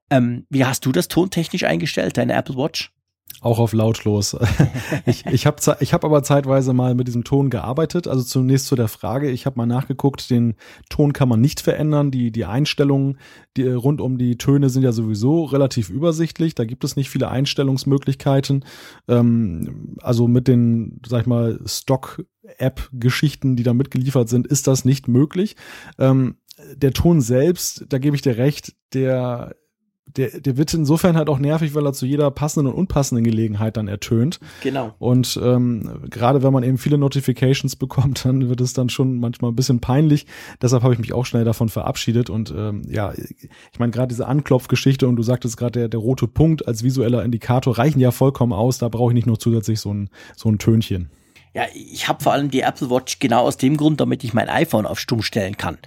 S2: Ähm, wie hast du das tontechnisch eingestellt, deine Apple Watch?
S3: Auch auf lautlos. ich ich habe ich hab aber zeitweise mal mit diesem Ton gearbeitet. Also zunächst zu der Frage, ich habe mal nachgeguckt, den Ton kann man nicht verändern. Die, die Einstellungen die, rund um die Töne sind ja sowieso relativ übersichtlich. Da gibt es nicht viele Einstellungsmöglichkeiten. Ähm, also mit den, sag ich mal, Stock-App-Geschichten, die da mitgeliefert sind, ist das nicht möglich. Ähm, der Ton selbst, da gebe ich dir recht, der der, der wird insofern halt auch nervig, weil er zu jeder passenden und unpassenden Gelegenheit dann ertönt.
S2: Genau.
S3: Und ähm, gerade wenn man eben viele Notifications bekommt, dann wird es dann schon manchmal ein bisschen peinlich. Deshalb habe ich mich auch schnell davon verabschiedet. Und ähm, ja, ich meine, gerade diese Anklopfgeschichte und du sagtest gerade, der, der rote Punkt als visueller Indikator reichen ja vollkommen aus. Da brauche ich nicht nur zusätzlich so ein, so ein Tönchen.
S2: Ja, ich habe vor allem die Apple Watch genau aus dem Grund, damit ich mein iPhone auf stumm stellen kann.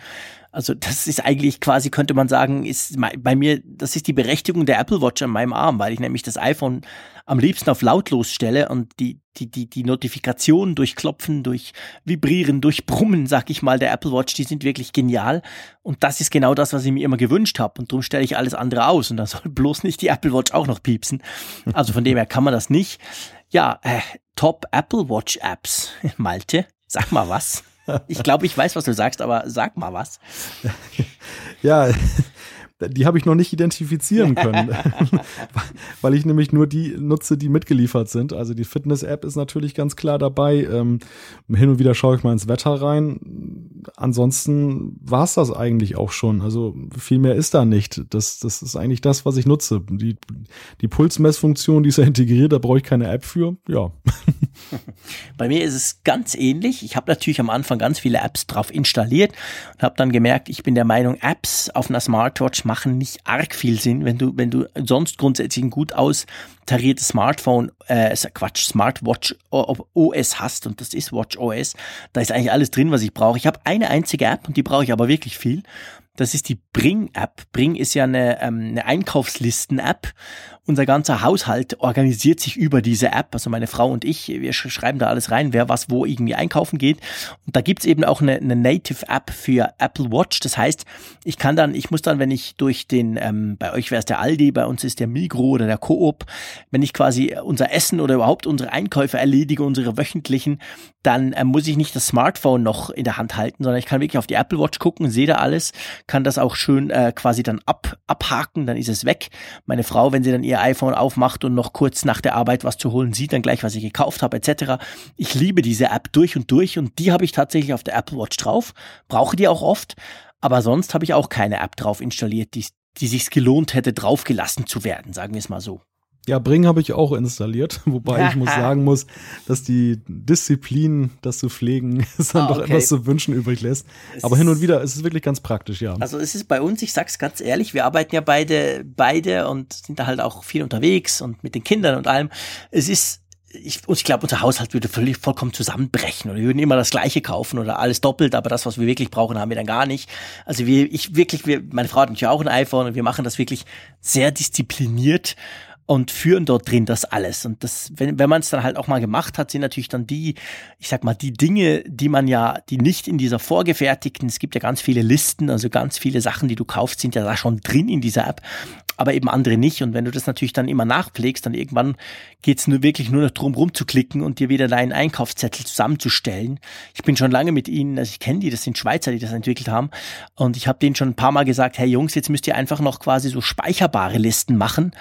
S2: Also das ist eigentlich quasi, könnte man sagen, ist bei mir, das ist die Berechtigung der Apple Watch an meinem Arm, weil ich nämlich das iPhone am liebsten auf lautlos stelle und die, die, die, die Notifikationen durch Klopfen, durch Vibrieren, durch Brummen, sag ich mal, der Apple Watch, die sind wirklich genial. Und das ist genau das, was ich mir immer gewünscht habe. Und darum stelle ich alles andere aus. Und da soll bloß nicht die Apple Watch auch noch piepsen. Also von dem her kann man das nicht. Ja, äh, Top Apple Watch Apps. Malte, sag mal was. Ich glaube, ich weiß, was du sagst, aber sag mal was.
S3: Ja, die habe ich noch nicht identifizieren können, weil ich nämlich nur die nutze, die mitgeliefert sind. Also die Fitness-App ist natürlich ganz klar dabei. Ähm, hin und wieder schaue ich mal ins Wetter rein. Ansonsten war es das eigentlich auch schon. Also viel mehr ist da nicht. Das, das ist eigentlich das, was ich nutze. Die, die Pulsmessfunktion, die ist ja integriert, da brauche ich keine App für. Ja.
S2: Bei mir ist es ganz ähnlich. Ich habe natürlich am Anfang ganz viele Apps drauf installiert und habe dann gemerkt, ich bin der Meinung, Apps auf einer Smartwatch machen nicht arg viel Sinn, wenn du, wenn du sonst grundsätzlich ein gut austariertes Smartphone, äh, Quatsch, Smartwatch OS hast und das ist Watch OS. Da ist eigentlich alles drin, was ich brauche. Ich habe eine einzige App und die brauche ich aber wirklich viel. Das ist die Bring-App. Bring ist ja eine, ähm, eine Einkaufslisten-App. Unser ganzer Haushalt organisiert sich über diese App. Also meine Frau und ich, wir schreiben da alles rein, wer was wo irgendwie einkaufen geht. Und da gibt's eben auch eine, eine Native-App für Apple Watch. Das heißt, ich kann dann, ich muss dann, wenn ich durch den, ähm, bei euch wäre es der Aldi, bei uns ist der Migro oder der Coop, wenn ich quasi unser Essen oder überhaupt unsere Einkäufe erledige, unsere wöchentlichen, dann ähm, muss ich nicht das Smartphone noch in der Hand halten, sondern ich kann wirklich auf die Apple Watch gucken, sehe da alles, kann das auch schön äh, quasi dann ab, abhaken, dann ist es weg. Meine Frau, wenn sie dann ihr iPhone aufmacht und noch kurz nach der Arbeit was zu holen, sieht dann gleich, was ich gekauft habe, etc. Ich liebe diese App durch und durch und die habe ich tatsächlich auf der Apple Watch drauf, brauche die auch oft, aber sonst habe ich auch keine App drauf installiert, die, die sich gelohnt hätte, draufgelassen zu werden, sagen wir es mal so.
S3: Ja, Bring habe ich auch installiert, wobei ich muss sagen muss, dass die Disziplin, das zu pflegen, es dann ah, okay. doch etwas zu wünschen übrig lässt. Es Aber hin und wieder ist es wirklich ganz praktisch, ja.
S2: Also es ist bei uns, ich sag's ganz ehrlich, wir arbeiten ja beide, beide und sind da halt auch viel unterwegs und mit den Kindern und allem. Es ist ich, ich glaube, unser Haushalt würde völlig vollkommen zusammenbrechen oder wir würden immer das Gleiche kaufen oder alles doppelt, aber das, was wir wirklich brauchen, haben wir dann gar nicht. Also wir, ich wirklich, wir, meine Frau hat natürlich auch ein iPhone und wir machen das wirklich sehr diszipliniert und führen dort drin das alles. Und das, wenn, wenn man es dann halt auch mal gemacht hat, sind natürlich dann die, ich sag mal, die Dinge, die man ja, die nicht in dieser vorgefertigten, es gibt ja ganz viele Listen, also ganz viele Sachen, die du kaufst, sind ja da schon drin in dieser App aber eben andere nicht. Und wenn du das natürlich dann immer nachpflegst, dann irgendwann geht's nur wirklich nur noch drum rumzuklicken und dir wieder deinen Einkaufszettel zusammenzustellen. Ich bin schon lange mit ihnen, also ich kenne die, das sind Schweizer, die das entwickelt haben. Und ich habe denen schon ein paar Mal gesagt, hey Jungs, jetzt müsst ihr einfach noch quasi so speicherbare Listen machen.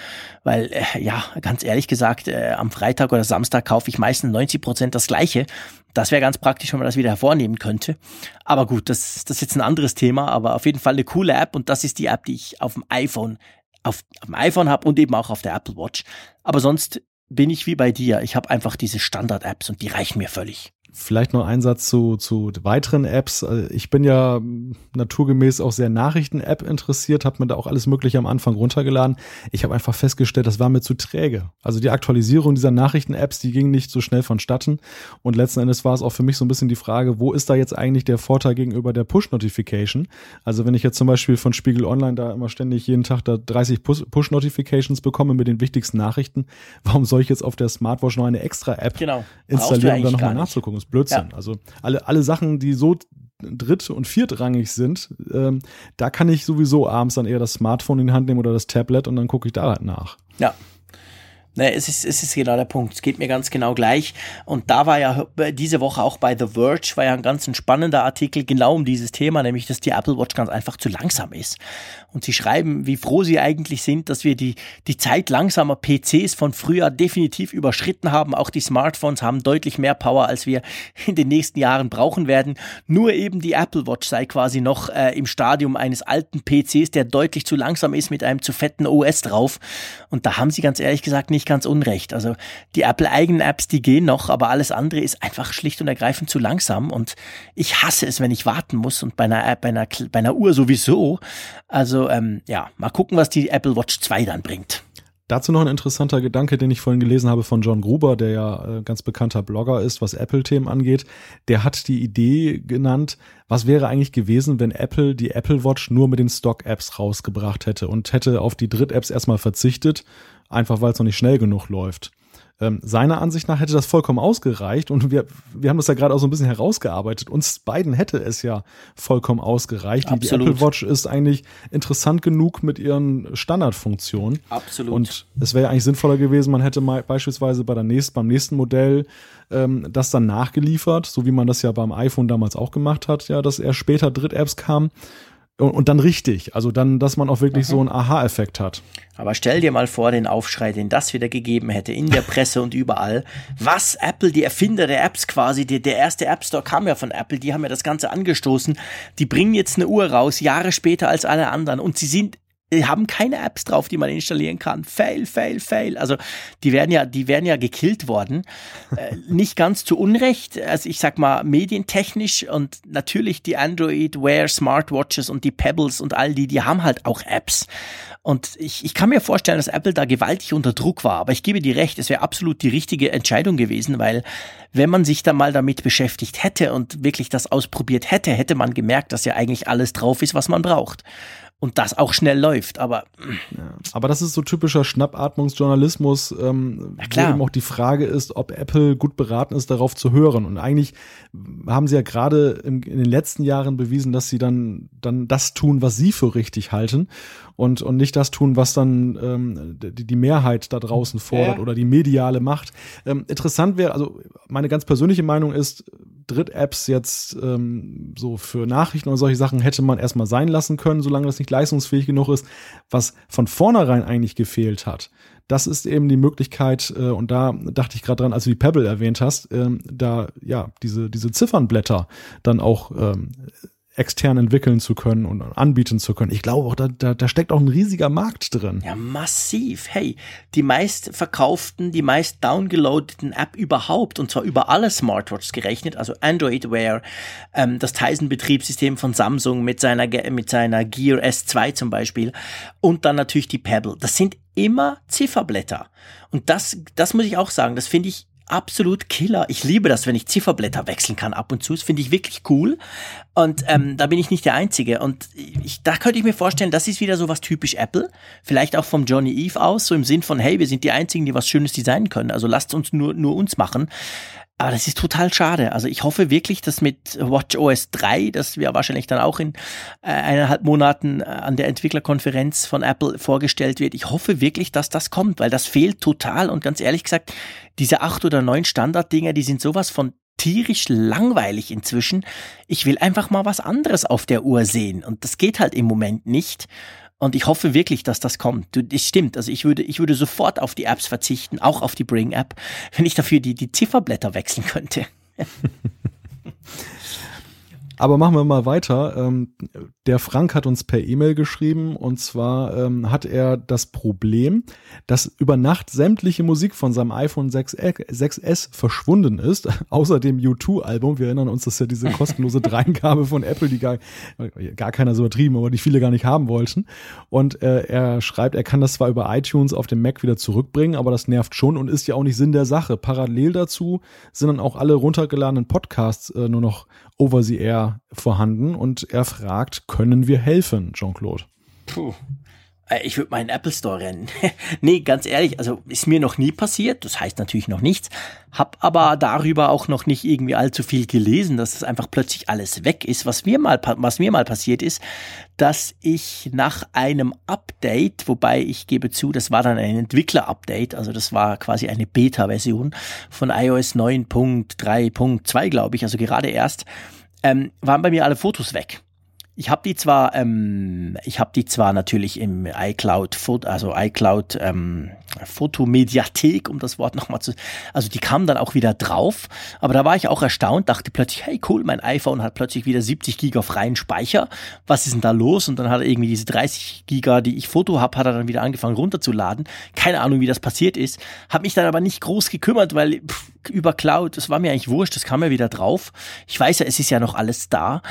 S2: Weil, äh, ja, ganz ehrlich gesagt, äh, am Freitag oder Samstag kaufe ich meistens 90 Prozent das Gleiche. Das wäre ganz praktisch, wenn man das wieder hervornehmen könnte. Aber gut, das, das ist jetzt ein anderes Thema, aber auf jeden Fall eine coole App und das ist die App, die ich auf dem iPhone auf, auf dem iPhone habe und eben auch auf der Apple Watch. Aber sonst bin ich wie bei dir. Ich habe einfach diese Standard-Apps und die reichen mir völlig.
S3: Vielleicht noch ein Satz zu, zu weiteren Apps. Äh, ich bin ja naturgemäß auch sehr Nachrichten-App interessiert, habe mir da auch alles Mögliche am Anfang runtergeladen. Ich habe einfach festgestellt, das war mir zu träge. Also die Aktualisierung dieser Nachrichten-Apps, die ging nicht so schnell vonstatten. Und letzten Endes war es auch für mich so ein bisschen die Frage, wo ist da jetzt eigentlich der Vorteil gegenüber der Push-Notification? Also wenn ich jetzt zum Beispiel von Spiegel Online da immer ständig jeden Tag da 30 Push-Notifications bekomme mit den wichtigsten Nachrichten, warum soll ich jetzt auf der Smartwatch noch eine extra App genau. installieren, um da nochmal nachzugucken? Blödsinn. Ja. Also alle, alle Sachen, die so dritt- und viertrangig sind, ähm, da kann ich sowieso abends dann eher das Smartphone in die Hand nehmen oder das Tablet und dann gucke ich da halt nach.
S2: Ja, Ne, es ist, es ist genau der Punkt. Es geht mir ganz genau gleich. Und da war ja diese Woche auch bei The Verge war ja ein ganz spannender Artikel genau um dieses Thema, nämlich, dass die Apple Watch ganz einfach zu langsam ist. Und sie schreiben, wie froh sie eigentlich sind, dass wir die, die Zeit langsamer PCs von früher definitiv überschritten haben. Auch die Smartphones haben deutlich mehr Power, als wir in den nächsten Jahren brauchen werden. Nur eben die Apple Watch sei quasi noch äh, im Stadium eines alten PCs, der deutlich zu langsam ist mit einem zu fetten OS drauf. Und da haben sie ganz ehrlich gesagt nicht ganz unrecht. Also die Apple-eigenen Apps, die gehen noch, aber alles andere ist einfach schlicht und ergreifend zu langsam. Und ich hasse es, wenn ich warten muss und bei einer bei einer, bei einer Uhr sowieso. Also ähm, ja, mal gucken, was die Apple Watch 2 dann bringt.
S3: Dazu noch ein interessanter Gedanke, den ich vorhin gelesen habe von John Gruber, der ja äh, ganz bekannter Blogger ist, was Apple-Themen angeht. Der hat die Idee genannt, was wäre eigentlich gewesen, wenn Apple die Apple Watch nur mit den Stock-Apps rausgebracht hätte und hätte auf die Dritt-Apps erstmal verzichtet einfach weil es noch nicht schnell genug läuft. Ähm, seiner Ansicht nach hätte das vollkommen ausgereicht und wir, wir haben das ja gerade auch so ein bisschen herausgearbeitet. Uns beiden hätte es ja vollkommen ausgereicht. Die, die, Apple Watch ist eigentlich interessant genug mit ihren Standardfunktionen.
S2: Absolut.
S3: Und es wäre eigentlich sinnvoller gewesen, man hätte mal beispielsweise bei der nächsten, beim nächsten Modell ähm, das dann nachgeliefert, so wie man das ja beim iPhone damals auch gemacht hat, ja, dass er später Dritt-Apps kam und, und dann richtig. Also dann, dass man auch wirklich mhm. so einen Aha-Effekt hat.
S2: Aber stell dir mal vor, den Aufschrei, den das wieder gegeben hätte, in der Presse und überall. Was Apple, die Erfinder der Apps quasi, die, der erste App Store kam ja von Apple, die haben ja das Ganze angestoßen. Die bringen jetzt eine Uhr raus, Jahre später als alle anderen. Und sie sind haben keine Apps drauf, die man installieren kann. Fail, fail, fail. Also die werden ja, die werden ja gekillt worden. äh, nicht ganz zu Unrecht. Also ich sag mal medientechnisch und natürlich die Android Wear Smartwatches und die Pebbles und all die, die haben halt auch Apps. Und ich, ich kann mir vorstellen, dass Apple da gewaltig unter Druck war. Aber ich gebe dir recht, es wäre absolut die richtige Entscheidung gewesen, weil wenn man sich da mal damit beschäftigt hätte und wirklich das ausprobiert hätte, hätte man gemerkt, dass ja eigentlich alles drauf ist, was man braucht und das auch schnell läuft. Aber
S3: ja, aber das ist so typischer Schnappatmungsjournalismus, ähm, wo eben auch die Frage ist, ob Apple gut beraten ist, darauf zu hören. Und eigentlich haben sie ja gerade in, in den letzten Jahren bewiesen, dass sie dann dann das tun, was sie für richtig halten und, und nicht das tun, was dann ähm, die, die Mehrheit da draußen fordert ja. oder die mediale Macht. Ähm, interessant wäre, also meine ganz persönliche Meinung ist, Dritt-Apps jetzt ähm, so für Nachrichten und solche Sachen hätte man erstmal sein lassen können, solange das nicht leistungsfähig genug ist. Was von vornherein eigentlich gefehlt hat, das ist eben die Möglichkeit, äh, und da dachte ich gerade dran, als du die Pebble erwähnt hast, ähm, da ja diese, diese Ziffernblätter dann auch ähm, extern entwickeln zu können und anbieten zu können. Ich glaube auch, da, da, da steckt auch ein riesiger Markt drin.
S2: Ja, massiv. Hey, die meist verkauften, die meist downgeloadeten App überhaupt, und zwar über alle Smartwatches gerechnet, also Android Wear, ähm, das Tizen-Betriebssystem von Samsung mit seiner, mit seiner Gear S2 zum Beispiel, und dann natürlich die Pebble. Das sind immer Zifferblätter. Und das, das muss ich auch sagen, das finde ich absolut Killer. Ich liebe das, wenn ich Zifferblätter wechseln kann ab und zu. Das finde ich wirklich cool. Und ähm, da bin ich nicht der Einzige. Und ich, da könnte ich mir vorstellen, das ist wieder so was typisch Apple. Vielleicht auch vom Johnny Eve aus, so im Sinn von, hey, wir sind die Einzigen, die was Schönes designen können. Also lasst uns nur, nur uns machen. Aber das ist total schade. Also ich hoffe wirklich, dass mit WatchOS 3, das wir wahrscheinlich dann auch in äh, eineinhalb Monaten äh, an der Entwicklerkonferenz von Apple vorgestellt wird, ich hoffe wirklich, dass das kommt, weil das fehlt total. Und ganz ehrlich gesagt, diese acht oder neun Standarddinger, die sind sowas von tierisch langweilig inzwischen. Ich will einfach mal was anderes auf der Uhr sehen. Und das geht halt im Moment nicht. Und ich hoffe wirklich, dass das kommt. Das stimmt. Also ich würde, ich würde sofort auf die Apps verzichten, auch auf die Bring-App, wenn ich dafür die, die Zifferblätter wechseln könnte.
S3: Aber machen wir mal weiter. Ähm, der Frank hat uns per E-Mail geschrieben und zwar ähm, hat er das Problem, dass über Nacht sämtliche Musik von seinem iPhone 6S verschwunden ist, außer dem U2-Album. Wir erinnern uns, das ist ja diese kostenlose Dreingabe von Apple, die gar, gar keiner so übertrieben, aber die viele gar nicht haben wollten. Und äh, er schreibt, er kann das zwar über iTunes auf dem Mac wieder zurückbringen, aber das nervt schon und ist ja auch nicht Sinn der Sache. Parallel dazu sind dann auch alle runtergeladenen Podcasts äh, nur noch over the air vorhanden und er fragt, können wir helfen, Jean-Claude?
S2: Puh. Äh, ich würde meinen Apple Store rennen. nee, ganz ehrlich, also ist mir noch nie passiert, das heißt natürlich noch nichts, hab aber darüber auch noch nicht irgendwie allzu viel gelesen, dass es einfach plötzlich alles weg ist. Was mir mal, was mir mal passiert ist, dass ich nach einem Update, wobei ich gebe zu, das war dann ein Entwickler-Update, also das war quasi eine Beta-Version von iOS 9.3.2, glaube ich, also gerade erst, ähm, waren bei mir alle Fotos weg. Ich habe die zwar, ähm, ich habe die zwar natürlich im iCloud, also iCloud ähm, Fotomediathek, um das Wort nochmal zu, also die kamen dann auch wieder drauf, aber da war ich auch erstaunt, dachte plötzlich, hey cool, mein iPhone hat plötzlich wieder 70 Giga freien Speicher, was ist denn da los? Und dann hat er irgendwie diese 30 Giga, die ich Foto habe, hat er dann wieder angefangen runterzuladen. Keine Ahnung, wie das passiert ist, habe mich dann aber nicht groß gekümmert, weil pff, über Cloud, das war mir eigentlich wurscht, das kam ja wieder drauf. Ich weiß ja, es ist ja noch alles da.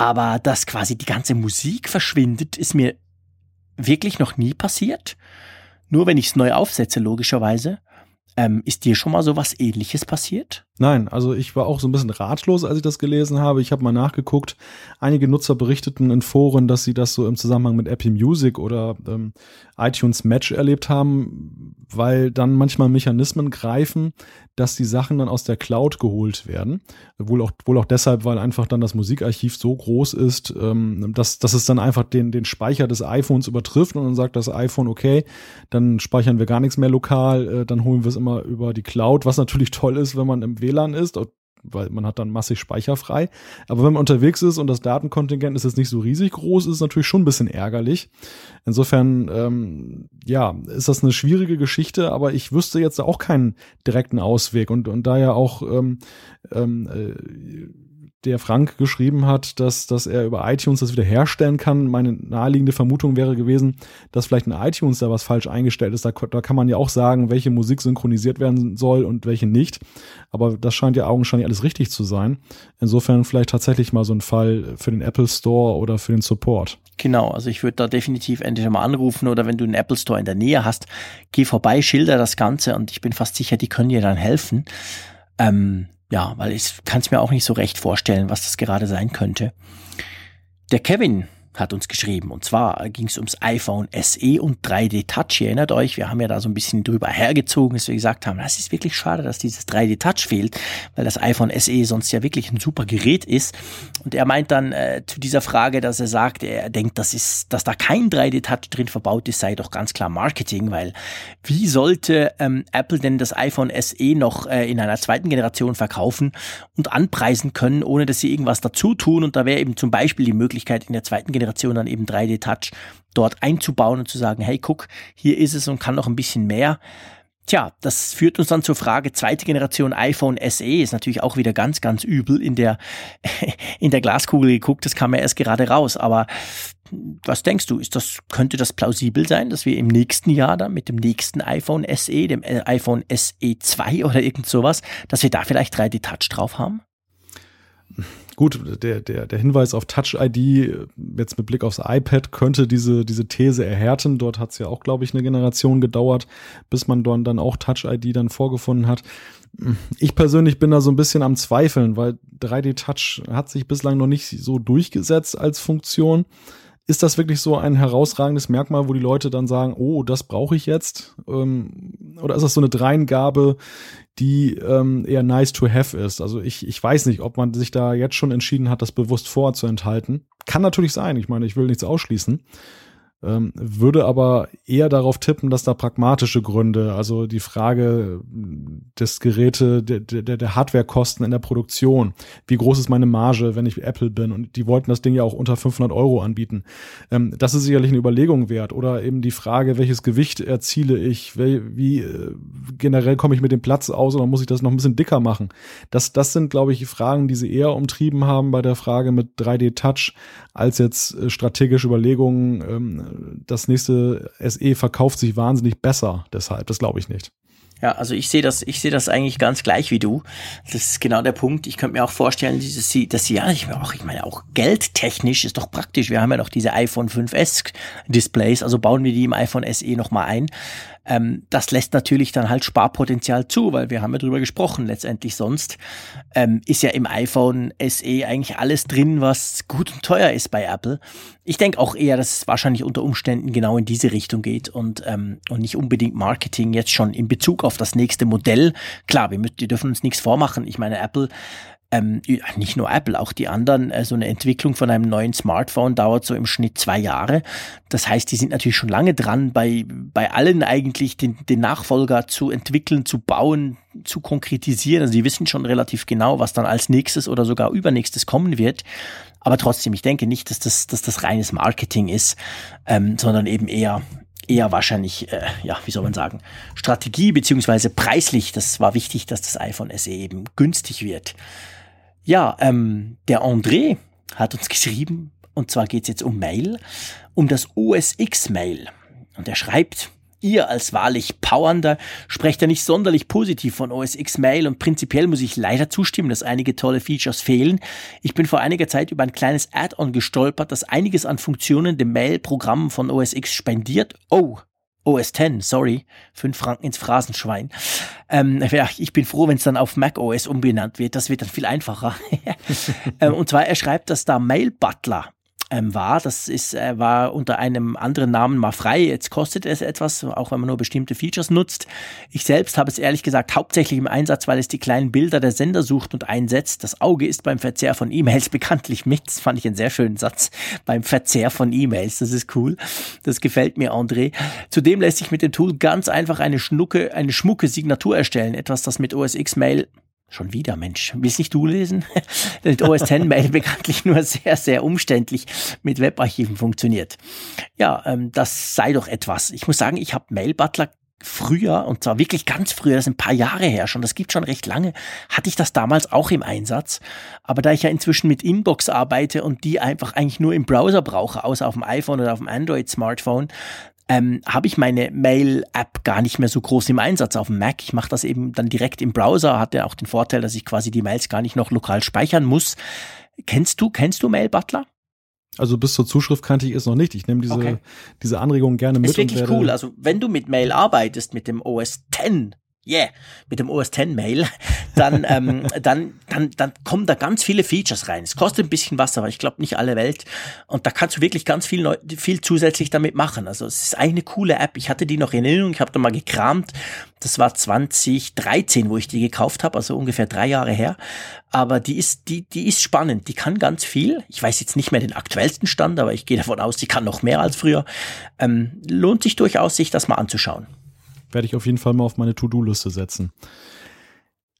S2: Aber dass quasi die ganze Musik verschwindet, ist mir wirklich noch nie passiert. Nur wenn ich es neu aufsetze, logischerweise. Ähm, ist dir schon mal so was ähnliches passiert?
S3: Nein, also ich war auch so ein bisschen ratlos, als ich das gelesen habe. Ich habe mal nachgeguckt. Einige Nutzer berichteten in Foren, dass sie das so im Zusammenhang mit Apple Music oder ähm, iTunes Match erlebt haben, weil dann manchmal Mechanismen greifen, dass die Sachen dann aus der Cloud geholt werden. Wohl auch, wohl auch deshalb, weil einfach dann das Musikarchiv so groß ist, ähm, dass, dass es dann einfach den, den Speicher des iPhones übertrifft und dann sagt das iPhone, okay, dann speichern wir gar nichts mehr lokal, äh, dann holen wir es immer über die Cloud, was natürlich toll ist, wenn man im WLAN ist. weil man hat dann massig Speicher frei. Aber wenn man unterwegs ist und das Datenkontingent ist jetzt nicht so riesig groß, ist es natürlich schon ein bisschen ärgerlich. Insofern, ähm, ja, ist das eine schwierige Geschichte, aber ich wüsste jetzt auch keinen direkten Ausweg und, und da ja auch ähm, ähm, äh, der Frank geschrieben hat, dass, dass er über iTunes das wieder herstellen kann. Meine naheliegende Vermutung wäre gewesen, dass vielleicht ein iTunes da was falsch eingestellt ist. Da, da kann man ja auch sagen, welche Musik synchronisiert werden soll und welche nicht. Aber das scheint ja augenscheinlich alles richtig zu sein. Insofern vielleicht tatsächlich mal so ein Fall für den Apple Store oder für den Support.
S2: Genau, also ich würde da definitiv entweder mal anrufen oder wenn du einen Apple Store in der Nähe hast, geh vorbei, schilder das Ganze und ich bin fast sicher, die können dir dann helfen. Ähm, ja, weil ich kann es mir auch nicht so recht vorstellen, was das gerade sein könnte. Der Kevin hat uns geschrieben. Und zwar ging es ums iPhone SE und 3D Touch. Ihr erinnert euch, wir haben ja da so ein bisschen drüber hergezogen, dass wir gesagt haben, das ist wirklich schade, dass dieses 3D Touch fehlt, weil das iPhone SE sonst ja wirklich ein super Gerät ist. Und er meint dann äh, zu dieser Frage, dass er sagt, er denkt, das ist, dass da kein 3D Touch drin verbaut ist, sei doch ganz klar Marketing, weil wie sollte ähm, Apple denn das iPhone SE noch äh, in einer zweiten Generation verkaufen und anpreisen können, ohne dass sie irgendwas dazu tun? Und da wäre eben zum Beispiel die Möglichkeit in der zweiten Generation Generation dann eben 3D-Touch dort einzubauen und zu sagen, hey, guck, hier ist es und kann noch ein bisschen mehr. Tja, das führt uns dann zur Frage, zweite Generation iPhone SE ist natürlich auch wieder ganz, ganz übel in der, in der Glaskugel geguckt, das kam ja erst gerade raus, aber was denkst du, ist das, könnte das plausibel sein, dass wir im nächsten Jahr dann mit dem nächsten iPhone SE, dem äh, iPhone SE 2 oder irgend sowas, dass wir da vielleicht 3D Touch drauf haben?
S3: Gut, der, der, der Hinweis auf Touch-ID, jetzt mit Blick aufs iPad, könnte diese, diese These erhärten. Dort hat es ja auch, glaube ich, eine Generation gedauert, bis man dort dann auch Touch-ID dann vorgefunden hat. Ich persönlich bin da so ein bisschen am Zweifeln, weil 3D-Touch hat sich bislang noch nicht so durchgesetzt als Funktion. Ist das wirklich so ein herausragendes Merkmal, wo die Leute dann sagen, oh, das brauche ich jetzt? Ähm, oder ist das so eine Dreingabe, die ähm, eher nice to have ist. Also ich, ich weiß nicht, ob man sich da jetzt schon entschieden hat, das bewusst vorzuenthalten. Kann natürlich sein. Ich meine, ich will nichts ausschließen. Ähm, würde aber eher darauf tippen, dass da pragmatische Gründe, also die Frage des Geräte, der, der, der Hardwarekosten in der Produktion, wie groß ist meine Marge, wenn ich Apple bin und die wollten das Ding ja auch unter 500 Euro anbieten. Ähm, das ist sicherlich eine Überlegung wert oder eben die Frage, welches Gewicht erziele ich, wie, äh, generell komme ich mit dem Platz aus oder muss ich das noch ein bisschen dicker machen? Das, das sind, glaube ich, Fragen, die sie eher umtrieben haben bei der Frage mit 3D Touch als jetzt äh, strategische Überlegungen, ähm, das nächste SE verkauft sich wahnsinnig besser. Deshalb, das glaube ich nicht.
S2: Ja, also ich sehe das, ich sehe das eigentlich ganz gleich wie du. Das ist genau der Punkt. Ich könnte mir auch vorstellen, dieses, dass sie ja, ich meine auch, ich meine auch geldtechnisch ist doch praktisch. Wir haben ja noch diese iPhone 5S Displays, also bauen wir die im iPhone SE nochmal ein. Ähm, das lässt natürlich dann halt Sparpotenzial zu, weil wir haben ja drüber gesprochen. Letztendlich sonst ähm, ist ja im iPhone SE eigentlich alles drin, was gut und teuer ist bei Apple. Ich denke auch eher, dass es wahrscheinlich unter Umständen genau in diese Richtung geht und, ähm, und nicht unbedingt Marketing jetzt schon in Bezug auf das nächste Modell. Klar, wir, wir dürfen uns nichts vormachen. Ich meine, Apple ähm, nicht nur Apple, auch die anderen, äh, so eine Entwicklung von einem neuen Smartphone dauert so im Schnitt zwei Jahre. Das heißt, die sind natürlich schon lange dran, bei, bei allen eigentlich den, den Nachfolger zu entwickeln, zu bauen, zu konkretisieren. Also die wissen schon relativ genau, was dann als nächstes oder sogar übernächstes kommen wird. Aber trotzdem, ich denke nicht, dass das, dass das reines Marketing ist, ähm, sondern eben eher eher wahrscheinlich, äh, ja, wie soll man sagen, Strategie beziehungsweise preislich. Das war wichtig, dass das iPhone SE eben günstig wird. Ja, ähm, der André hat uns geschrieben, und zwar geht es jetzt um Mail, um das OS X-Mail. Und er schreibt, ihr als wahrlich Powernder sprecht ja nicht sonderlich positiv von OS X Mail und prinzipiell muss ich leider zustimmen, dass einige tolle Features fehlen. Ich bin vor einiger Zeit über ein kleines Add-on gestolpert, das einiges an Funktionen dem Mail-Programm von OS X spendiert. Oh, OS 10, sorry, 5 Franken ins Phrasenschwein. Ähm, ich bin froh, wenn es dann auf Mac OS umbenannt wird. Das wird dann viel einfacher. ähm, und zwar, er schreibt, dass da Mail Butler ähm, war. Das ist, äh, war unter einem anderen Namen mal frei. Jetzt kostet es etwas, auch wenn man nur bestimmte Features nutzt. Ich selbst habe es ehrlich gesagt hauptsächlich im Einsatz, weil es die kleinen Bilder der Sender sucht und einsetzt. Das Auge ist beim Verzehr von E-Mails bekanntlich mit. Das fand ich einen sehr schönen Satz. Beim Verzehr von E-Mails. Das ist cool. Das gefällt mir, André. Zudem lässt sich mit dem Tool ganz einfach eine schnucke, eine schmucke Signatur erstellen. Etwas, das mit OS X Mail Schon wieder, Mensch. Willst nicht du lesen? Mit OS X Mail bekanntlich nur sehr, sehr umständlich mit Webarchiven funktioniert. Ja, ähm, das sei doch etwas. Ich muss sagen, ich habe Mail Butler früher, und zwar wirklich ganz früher, das ist ein paar Jahre her schon, das gibt schon recht lange, hatte ich das damals auch im Einsatz. Aber da ich ja inzwischen mit Inbox arbeite und die einfach eigentlich nur im Browser brauche, außer auf dem iPhone oder auf dem Android-Smartphone, ähm, habe ich meine Mail-App gar nicht mehr so groß im Einsatz auf dem Mac. Ich mache das eben dann direkt im Browser, hat ja auch den Vorteil, dass ich quasi die Mails gar nicht noch lokal speichern muss. Kennst du, kennst du Mail Butler?
S3: Also bis zur Zuschrift kannte ich es noch nicht. Ich nehme diese, okay. diese Anregung gerne mit.
S2: Ist wirklich cool. Also wenn du mit Mail arbeitest, mit dem OS 10 yeah, mit dem OS X Mail, dann, ähm, dann, dann, dann kommen da ganz viele Features rein. Es kostet ein bisschen was, aber ich glaube nicht alle Welt. Und da kannst du wirklich ganz viel, neu, viel zusätzlich damit machen. Also es ist eine coole App. Ich hatte die noch in Erinnerung, ich habe da mal gekramt. Das war 2013, wo ich die gekauft habe, also ungefähr drei Jahre her. Aber die ist, die, die ist spannend. Die kann ganz viel. Ich weiß jetzt nicht mehr den aktuellsten Stand, aber ich gehe davon aus, die kann noch mehr als früher. Ähm, lohnt sich durchaus, sich das mal anzuschauen
S3: werde ich auf jeden Fall mal auf meine To-Do-Liste setzen.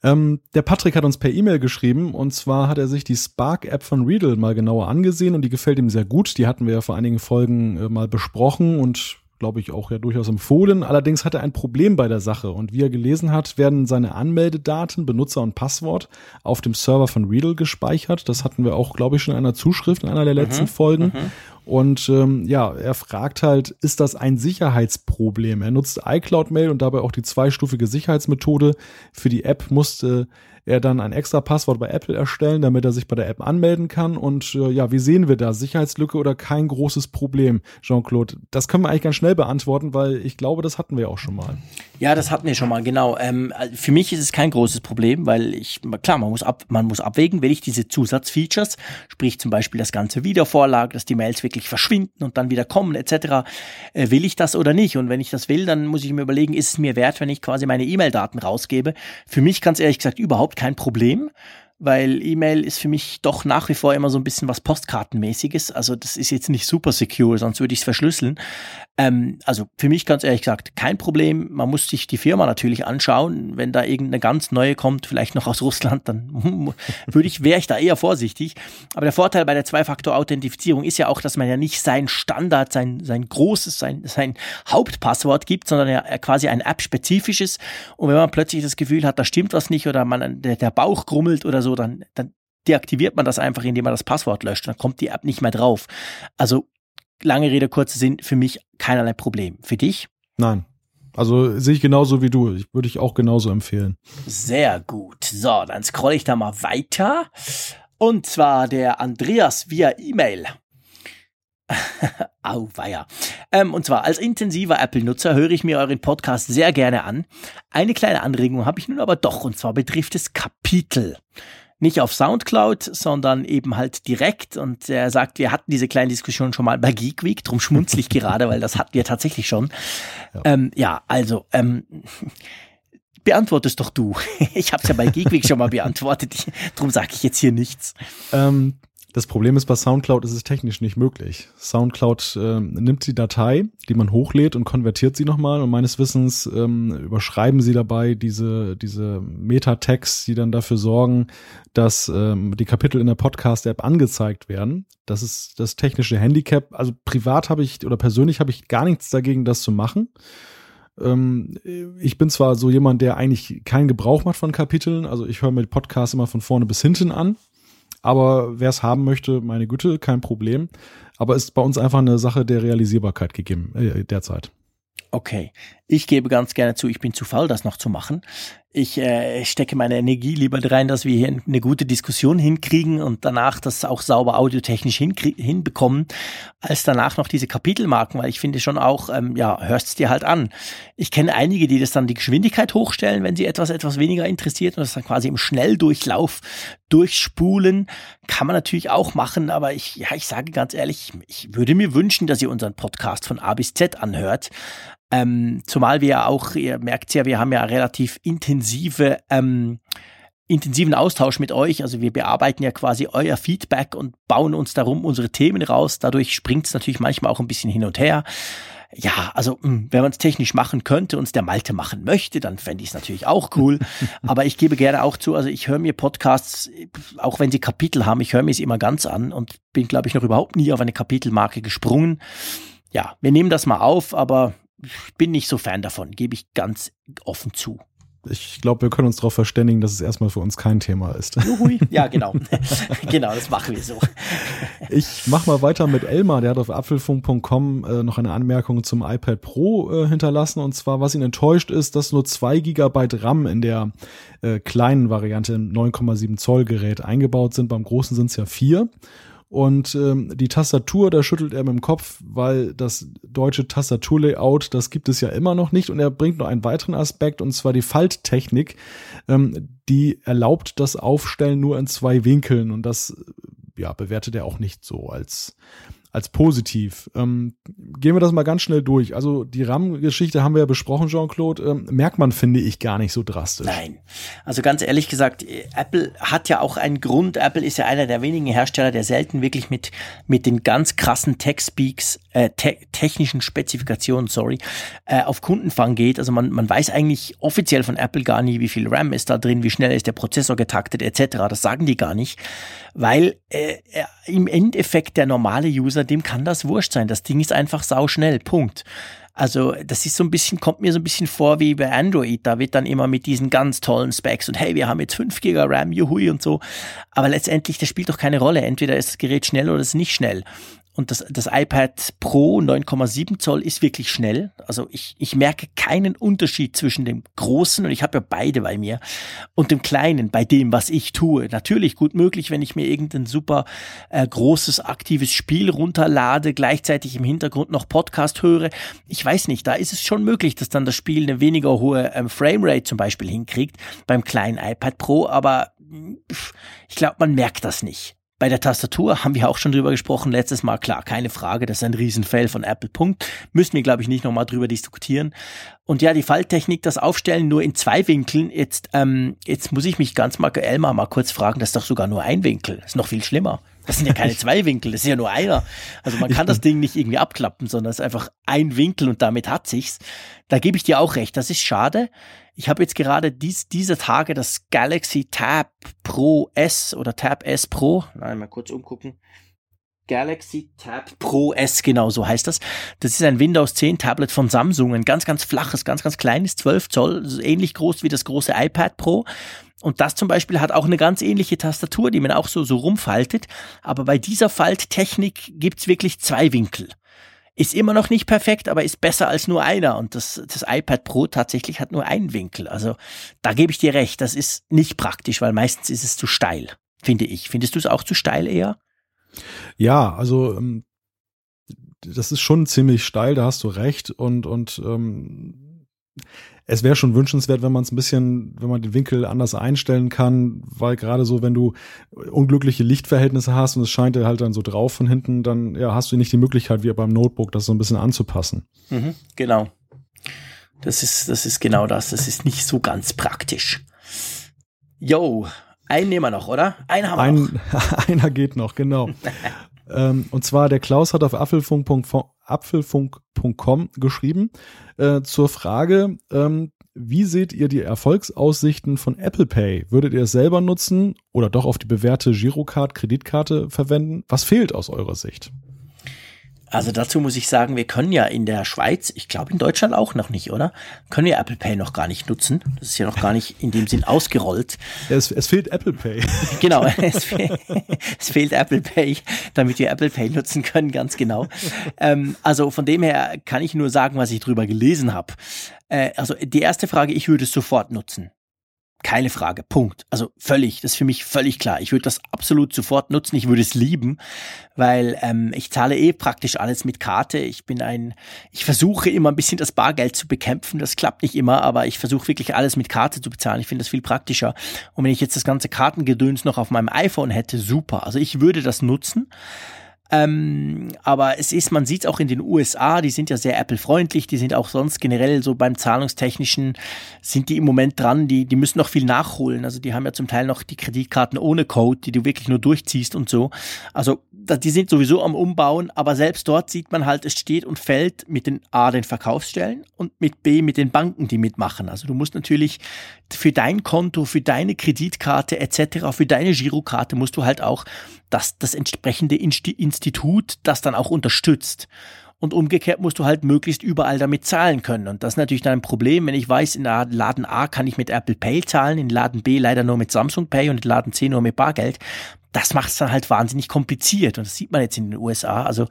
S3: Ähm, der Patrick hat uns per E-Mail geschrieben und zwar hat er sich die Spark-App von Readle mal genauer angesehen und die gefällt ihm sehr gut. Die hatten wir ja vor einigen Folgen äh, mal besprochen und glaube ich, auch ja durchaus empfohlen. Allerdings hat er ein Problem bei der Sache und wie er gelesen hat, werden seine Anmeldedaten, Benutzer und Passwort auf dem Server von Readle gespeichert. Das hatten wir auch, glaube ich, schon in einer Zuschrift in einer der letzten mhm, Folgen. Mhm. Und ähm, ja, er fragt halt, ist das ein Sicherheitsproblem? Er nutzt iCloud Mail und dabei auch die zweistufige Sicherheitsmethode. Für die App musste er dann ein extra Passwort bei Apple erstellen, damit er sich bei der App anmelden kann. Und äh, ja, wie sehen wir da? Sicherheitslücke oder kein großes Problem, Jean-Claude? Das können wir eigentlich ganz schnell beantworten, weil ich glaube, das hatten wir auch schon mal.
S2: Ja, das hatten wir schon mal, genau. Ähm, für mich ist es kein großes Problem, weil ich, klar, man muss, ab, man muss abwägen, will ich diese Zusatzfeatures, sprich zum Beispiel das ganze Wiedervorlag, dass die Mails wirklich verschwinden und dann wieder kommen, etc., äh, will ich das oder nicht? Und wenn ich das will, dann muss ich mir überlegen, ist es mir wert, wenn ich quasi meine E-Mail-Daten rausgebe? Für mich ganz ehrlich gesagt überhaupt kein Problem weil E-Mail ist für mich doch nach wie vor immer so ein bisschen was Postkartenmäßiges. Also das ist jetzt nicht super secure, sonst würde ich es verschlüsseln. Ähm, also für mich ganz ehrlich gesagt kein Problem. Man muss sich die Firma natürlich anschauen. Wenn da irgendeine ganz neue kommt, vielleicht noch aus Russland, dann würde ich, wäre ich da eher vorsichtig. Aber der Vorteil bei der Zwei-Faktor-Authentifizierung ist ja auch, dass man ja nicht sein Standard, sein, sein großes, sein, sein Hauptpasswort gibt, sondern ja quasi ein App-spezifisches. Und wenn man plötzlich das Gefühl hat, da stimmt was nicht oder man der, der Bauch grummelt oder so, dann, dann deaktiviert man das einfach, indem man das Passwort löscht. Dann kommt die App nicht mehr drauf. Also lange Rede, kurze Sinn, für mich keinerlei Problem. Für dich?
S3: Nein. Also sehe ich genauso wie du. Ich würde ich auch genauso empfehlen.
S2: Sehr gut. So, dann scroll ich da mal weiter. Und zwar der Andreas via E-Mail. Auweia. Ähm, und zwar als intensiver Apple-Nutzer höre ich mir euren Podcast sehr gerne an. Eine kleine Anregung habe ich nun aber doch, und zwar betrifft es Kapitel nicht auf Soundcloud, sondern eben halt direkt. Und er sagt, wir hatten diese kleine Diskussion schon mal bei Geek Week, drum schmunzlig gerade, weil das hatten wir tatsächlich schon. Ja, ähm, ja also ähm, beantwortest doch du. Ich habe es ja bei Geek Week schon mal beantwortet, drum sage ich jetzt hier nichts.
S3: Ähm, das Problem ist, bei SoundCloud ist es technisch nicht möglich. SoundCloud äh, nimmt die Datei, die man hochlädt und konvertiert sie nochmal und meines Wissens ähm, überschreiben sie dabei diese, diese Metatext, die dann dafür sorgen, dass ähm, die Kapitel in der Podcast-App angezeigt werden. Das ist das technische Handicap. Also privat habe ich oder persönlich habe ich gar nichts dagegen, das zu machen ähm, ich bin zwar so jemand, der eigentlich keinen Gebrauch macht von Kapiteln, also ich höre mir Podcasts immer von vorne bis hinten an. Aber wer es haben möchte, meine Güte, kein Problem. Aber ist bei uns einfach eine Sache der Realisierbarkeit gegeben äh, derzeit.
S2: Okay, ich gebe ganz gerne zu, ich bin zu faul, das noch zu machen. Ich äh, stecke meine Energie lieber rein, dass wir hier eine gute Diskussion hinkriegen und danach das auch sauber audiotechnisch hinbekommen, als danach noch diese Kapitelmarken, weil ich finde schon auch, ähm, ja, hörst es dir halt an. Ich kenne einige, die das dann die Geschwindigkeit hochstellen, wenn sie etwas etwas weniger interessiert und das dann quasi im Schnelldurchlauf durchspulen. Kann man natürlich auch machen, aber ich, ja, ich sage ganz ehrlich, ich würde mir wünschen, dass ihr unseren Podcast von A bis Z anhört. Ähm, zumal wir auch, ihr merkt ja, wir haben ja relativ intensive, ähm, intensiven Austausch mit euch. Also wir bearbeiten ja quasi euer Feedback und bauen uns darum unsere Themen raus. Dadurch springt es natürlich manchmal auch ein bisschen hin und her. ja, also hm, wenn man es technisch machen könnte und es der Malte machen möchte, dann fände ich es natürlich auch cool. Aber ich gebe gerne auch zu, also ich höre mir Podcasts, auch wenn sie Kapitel haben, ich höre mir es immer ganz an und bin, glaube ich, noch überhaupt nie auf eine Kapitelmarke gesprungen. Ja, wir nehmen das mal auf, aber bin nicht so Fan davon, gebe ich ganz offen zu
S3: ich glaube, wir können uns darauf verständigen, dass es erstmal für uns kein Thema ist.
S2: Juhui. Ja, genau. genau, das machen wir so.
S3: ich mache mal weiter mit Elmar, der hat auf apfelfunk.com äh, noch eine Anmerkung zum iPad Pro äh, hinterlassen. Und zwar, was ihn enttäuscht ist, dass nur zwei Gigabyte RAM in der äh, kleinen Variante im 9,7 Zoll Gerät eingebaut sind. Beim großen sind es ja vier. Und ähm, die Tastatur, da schüttelt er mit dem Kopf, weil das deutsche Tastaturlayout, das gibt es ja immer noch nicht. Und er bringt noch einen weiteren Aspekt, und zwar die Falttechnik. Ähm, die erlaubt das Aufstellen nur in zwei Winkeln. Und das ja, bewertet er auch nicht so als als positiv. Ähm, gehen wir das mal ganz schnell durch. Also die RAM-Geschichte haben wir ja besprochen, Jean-Claude. Ähm, merkt man, finde ich, gar nicht so drastisch.
S2: Nein. Also ganz ehrlich gesagt, Apple hat ja auch einen Grund. Apple ist ja einer der wenigen Hersteller, der selten wirklich mit, mit den ganz krassen Tech-Speaks, äh, te technischen Spezifikationen, sorry, äh, auf Kundenfang geht. Also man, man weiß eigentlich offiziell von Apple gar nie, wie viel RAM ist da drin, wie schnell ist der Prozessor getaktet, etc. Das sagen die gar nicht, weil äh, im Endeffekt der normale User dem kann das wurscht sein. Das Ding ist einfach sauschnell. Punkt. Also das ist so ein bisschen, kommt mir so ein bisschen vor wie bei Android. Da wird dann immer mit diesen ganz tollen Specs und hey, wir haben jetzt 5 GB RAM, juhui und so. Aber letztendlich, das spielt doch keine Rolle. Entweder ist das Gerät schnell oder ist es nicht schnell. Und das, das iPad Pro 9,7 Zoll ist wirklich schnell. Also ich, ich merke keinen Unterschied zwischen dem großen, und ich habe ja beide bei mir, und dem kleinen, bei dem, was ich tue. Natürlich gut möglich, wenn ich mir irgendein super äh, großes, aktives Spiel runterlade, gleichzeitig im Hintergrund noch Podcast höre. Ich weiß nicht, da ist es schon möglich, dass dann das Spiel eine weniger hohe ähm, Framerate zum Beispiel hinkriegt beim kleinen iPad Pro, aber ich glaube, man merkt das nicht. Bei der Tastatur haben wir auch schon drüber gesprochen letztes Mal. Klar, keine Frage, das ist ein Riesenfail von Apple. Punkt. Müssen wir, glaube ich, nicht nochmal drüber diskutieren. Und ja, die Falttechnik, das Aufstellen nur in zwei Winkeln. Jetzt, ähm, jetzt muss ich mich ganz mal, Elmar, mal kurz fragen, das ist doch sogar nur ein Winkel. Das ist noch viel schlimmer. Das sind ja keine zwei Winkel, das ist ja nur einer. Also man kann das Ding nicht irgendwie abklappen, sondern es ist einfach ein Winkel und damit hat sich's. Da gebe ich dir auch recht. Das ist schade. Ich habe jetzt gerade dies, dieser Tage das Galaxy Tab Pro S oder Tab S Pro. Nein, mal kurz umgucken. Galaxy Tab Pro S, genau so heißt das. Das ist ein Windows 10 Tablet von Samsung, ein ganz, ganz flaches, ganz, ganz kleines, 12 Zoll, ähnlich groß wie das große iPad Pro. Und das zum Beispiel hat auch eine ganz ähnliche Tastatur, die man auch so, so rumfaltet. Aber bei dieser Falttechnik gibt's wirklich zwei Winkel. Ist immer noch nicht perfekt, aber ist besser als nur einer. Und das, das iPad Pro tatsächlich hat nur einen Winkel. Also da gebe ich dir recht, das ist nicht praktisch, weil meistens ist es zu steil, finde ich. Findest du es auch zu steil eher?
S3: Ja, also ähm, das ist schon ziemlich steil, da hast du recht. Und, und ähm, es wäre schon wünschenswert, wenn man es ein bisschen, wenn man den Winkel anders einstellen kann, weil gerade so, wenn du unglückliche Lichtverhältnisse hast und es scheint dir halt dann so drauf von hinten, dann ja, hast du nicht die Möglichkeit, wie beim Notebook, das so ein bisschen anzupassen.
S2: Mhm, genau. Das ist, das ist genau das. Das ist nicht so ganz praktisch. Yo, einen nehmen wir noch, oder?
S3: Einen haben wir Ein, noch. einer geht noch, genau. ähm, und zwar der Klaus hat auf apfelfunk.com geschrieben äh, zur Frage, ähm, wie seht ihr die Erfolgsaussichten von Apple Pay? Würdet ihr es selber nutzen oder doch auf die bewährte Girocard, Kreditkarte verwenden? Was fehlt aus eurer Sicht?
S2: Also dazu muss ich sagen, wir können ja in der Schweiz, ich glaube in Deutschland auch noch nicht, oder? Können wir Apple Pay noch gar nicht nutzen. Das ist ja noch gar nicht in dem Sinn ausgerollt.
S3: Es, es fehlt Apple Pay.
S2: Genau, es, fe es, fehlt Apple Pay, damit wir Apple Pay nutzen können, ganz genau. Ähm, also von dem her kann ich nur sagen, was ich drüber gelesen habe. Äh, also die erste Frage, ich würde es sofort nutzen. Keine Frage, Punkt. Also völlig, das ist für mich völlig klar. Ich würde das absolut sofort nutzen, ich würde es lieben, weil ähm, ich zahle eh praktisch alles mit Karte. Ich bin ein, ich versuche immer ein bisschen das Bargeld zu bekämpfen. Das klappt nicht immer, aber ich versuche wirklich alles mit Karte zu bezahlen. Ich finde das viel praktischer. Und wenn ich jetzt das ganze Kartengedöns noch auf meinem iPhone hätte, super. Also ich würde das nutzen. Ähm, aber es ist, man sieht es auch in den USA, die sind ja sehr Apple-freundlich, die sind auch sonst generell so beim Zahlungstechnischen, sind die im Moment dran, die, die müssen noch viel nachholen. Also die haben ja zum Teil noch die Kreditkarten ohne Code, die du wirklich nur durchziehst und so. Also die sind sowieso am Umbauen, aber selbst dort sieht man halt, es steht und fällt mit den A, den Verkaufsstellen und mit B, mit den Banken, die mitmachen. Also du musst natürlich für dein Konto, für deine Kreditkarte etc., für deine Girokarte musst du halt auch das, das entsprechende Institut das dann auch unterstützt. Und umgekehrt musst du halt möglichst überall damit zahlen können. Und das ist natürlich dann ein Problem, wenn ich weiß, in Laden A kann ich mit Apple Pay zahlen, in Laden B leider nur mit Samsung Pay und in Laden C nur mit Bargeld. Das macht es dann halt wahnsinnig kompliziert. Und das sieht man jetzt in den USA. Also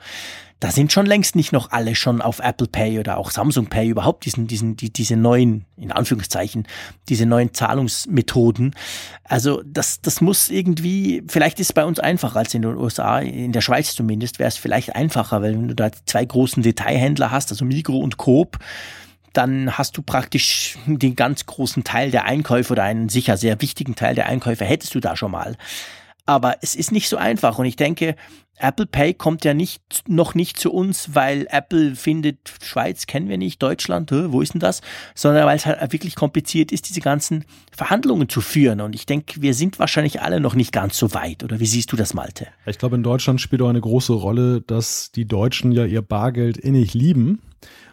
S2: da sind schon längst nicht noch alle schon auf Apple Pay oder auch Samsung Pay überhaupt diesen, diesen, die, diese neuen, in Anführungszeichen, diese neuen Zahlungsmethoden. Also das, das muss irgendwie, vielleicht ist es bei uns einfacher als in den USA, in der Schweiz zumindest wäre es vielleicht einfacher, weil wenn du da zwei großen Detailhändler hast, also Migro und Coop, dann hast du praktisch den ganz großen Teil der Einkäufe oder einen sicher sehr wichtigen Teil der Einkäufe hättest du da schon mal. Aber es ist nicht so einfach und ich denke, Apple Pay kommt ja nicht, noch nicht zu uns, weil Apple findet, Schweiz kennen wir nicht, Deutschland, wo ist denn das? Sondern weil es halt wirklich kompliziert ist, diese ganzen Verhandlungen zu führen. Und ich denke, wir sind wahrscheinlich alle noch nicht ganz so weit. Oder wie siehst du das, Malte?
S3: Ich glaube, in Deutschland spielt auch eine große Rolle, dass die Deutschen ja ihr Bargeld innig lieben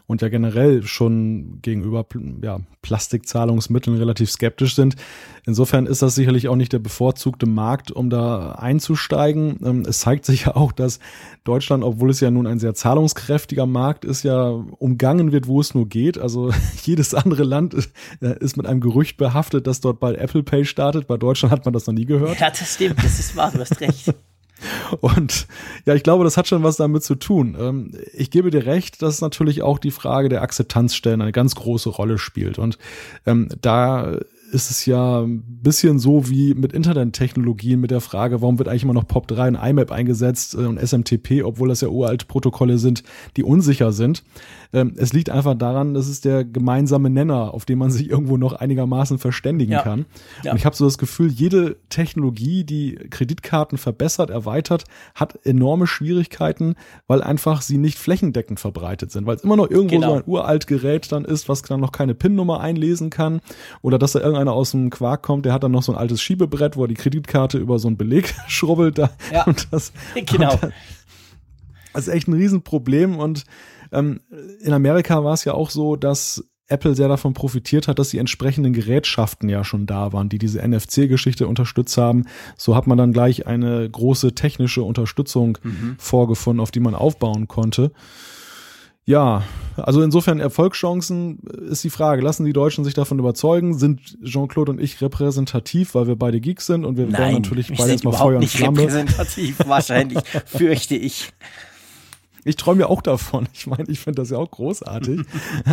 S3: und ja generell schon gegenüber ja, Plastikzahlungsmitteln relativ skeptisch sind. Insofern ist das sicherlich auch nicht der bevorzugte Markt, um da einzusteigen. Ähm, es zeigt sich ja auch, dass Deutschland, obwohl es ja nun ein sehr zahlungskräftiger Markt ist, ja umgangen wird, wo es nur geht. Also jedes andere Land äh, ist mit einem Gerücht behaftet, dass dort bald Apple Pay startet. Bei Deutschland hat man das noch nie gehört.
S2: Ja, das stimmt, das ist wahr, du hast recht.
S3: Und ja, ich glaube, das hat schon was damit zu tun. Ähm, ich gebe dir recht, dass natürlich auch die Frage der Akzeptanzstellen eine ganz große Rolle spielt. Und ähm, da ist es ja ein bisschen so wie mit Internettechnologien mit der Frage, warum wird eigentlich immer noch POP3 und IMAP eingesetzt äh, und SMTP, obwohl das ja uralte Protokolle sind, die unsicher sind. Ähm, es liegt einfach daran, das ist der gemeinsame Nenner, auf dem man sich irgendwo noch einigermaßen verständigen ja. kann. Ja. Und ich habe so das Gefühl, jede Technologie, die Kreditkarten verbessert, erweitert, hat enorme Schwierigkeiten, weil einfach sie nicht flächendeckend verbreitet sind, weil es immer noch irgendwo genau. so ein uralt Gerät dann ist, was dann noch keine PIN-Nummer einlesen kann oder dass da irgendeiner aus dem Quark kommt, der hat dann noch so ein altes Schiebebrett, wo er die Kreditkarte über so ein Beleg schrubbelt da.
S2: Ja,
S3: und das,
S2: genau.
S3: Und das ist echt ein Riesenproblem und ähm, in Amerika war es ja auch so, dass Apple sehr davon profitiert hat, dass die entsprechenden Gerätschaften ja schon da waren, die diese NFC-Geschichte unterstützt haben. So hat man dann gleich eine große technische Unterstützung mhm. vorgefunden, auf die man aufbauen konnte. Ja, also insofern Erfolgschancen ist die Frage. Lassen die Deutschen sich davon überzeugen? Sind Jean-Claude und ich repräsentativ, weil wir beide Geeks sind und wir
S2: Nein,
S3: wollen natürlich beide erstmal Feuer und Flamme.
S2: repräsentativ, wahrscheinlich, fürchte ich.
S3: Ich träume ja auch davon. Ich meine, ich finde das ja auch großartig.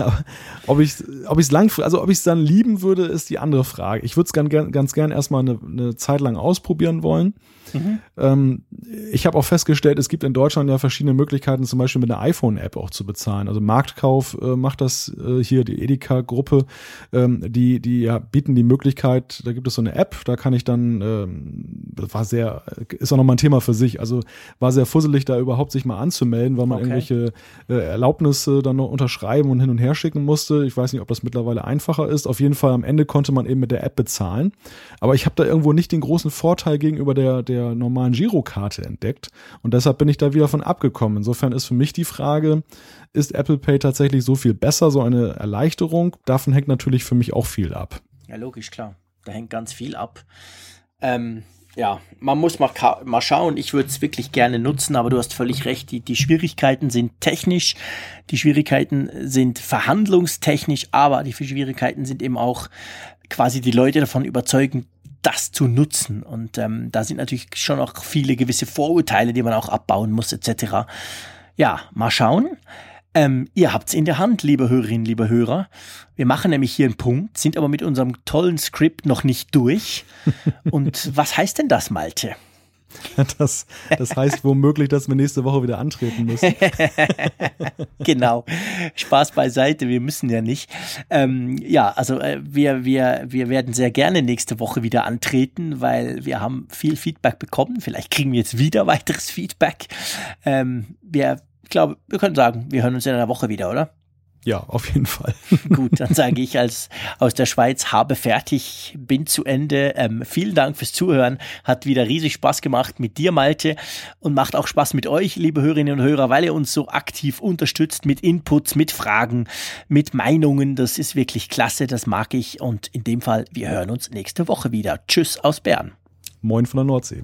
S3: ob ich ob ich es langfristig, also ob ich es dann lieben würde, ist die andere Frage. Ich würde es ganz, ganz gern erstmal eine, eine Zeit lang ausprobieren wollen. Mhm. Ähm, ich habe auch festgestellt, es gibt in Deutschland ja verschiedene Möglichkeiten, zum Beispiel mit einer iPhone-App auch zu bezahlen. Also Marktkauf äh, macht das äh, hier, die Edeka-Gruppe, ähm, die, die ja, bieten die Möglichkeit, da gibt es so eine App, da kann ich dann, ähm, das war sehr, ist auch nochmal ein Thema für sich, also war sehr fusselig, da überhaupt sich mal anzumelden, weil man okay. irgendwelche äh, Erlaubnisse dann noch unterschreiben und hin und her schicken musste. Ich weiß nicht, ob das mittlerweile einfacher ist. Auf jeden Fall am Ende konnte man eben mit der App bezahlen. Aber ich habe da irgendwo nicht den großen Vorteil gegenüber der, der der normalen Girokarte entdeckt. Und deshalb bin ich da wieder von abgekommen. Insofern ist für mich die Frage, ist Apple Pay tatsächlich so viel besser, so eine Erleichterung? Davon hängt natürlich für mich auch viel ab.
S2: Ja, logisch, klar. Da hängt ganz viel ab. Ähm, ja, man muss mal, mal schauen. Ich würde es wirklich gerne nutzen, aber du hast völlig recht. Die, die Schwierigkeiten sind technisch, die Schwierigkeiten sind verhandlungstechnisch, aber die Schwierigkeiten sind eben auch quasi die Leute davon überzeugen, das zu nutzen. Und ähm, da sind natürlich schon auch viele gewisse Vorurteile, die man auch abbauen muss, etc. Ja, mal schauen. Ähm, ihr habt's in der Hand, liebe Hörerinnen, liebe Hörer. Wir machen nämlich hier einen Punkt, sind aber mit unserem tollen Skript noch nicht durch. Und was heißt denn das, Malte?
S3: Das, das heißt womöglich, dass wir nächste Woche wieder antreten müssen.
S2: genau. Spaß beiseite, wir müssen ja nicht. Ähm, ja, also äh, wir, wir, wir werden sehr gerne nächste Woche wieder antreten, weil wir haben viel Feedback bekommen. Vielleicht kriegen wir jetzt wieder weiteres Feedback. Ähm, wir, glaube, wir können sagen, wir hören uns in einer Woche wieder, oder?
S3: Ja, auf jeden Fall.
S2: Gut, dann sage ich als aus der Schweiz habe fertig, bin zu Ende. Ähm, vielen Dank fürs Zuhören. Hat wieder riesig Spaß gemacht mit dir, Malte. Und macht auch Spaß mit euch, liebe Hörerinnen und Hörer, weil ihr uns so aktiv unterstützt mit Inputs, mit Fragen, mit Meinungen. Das ist wirklich klasse, das mag ich. Und in dem Fall, wir hören uns nächste Woche wieder. Tschüss aus Bern.
S3: Moin von der Nordsee.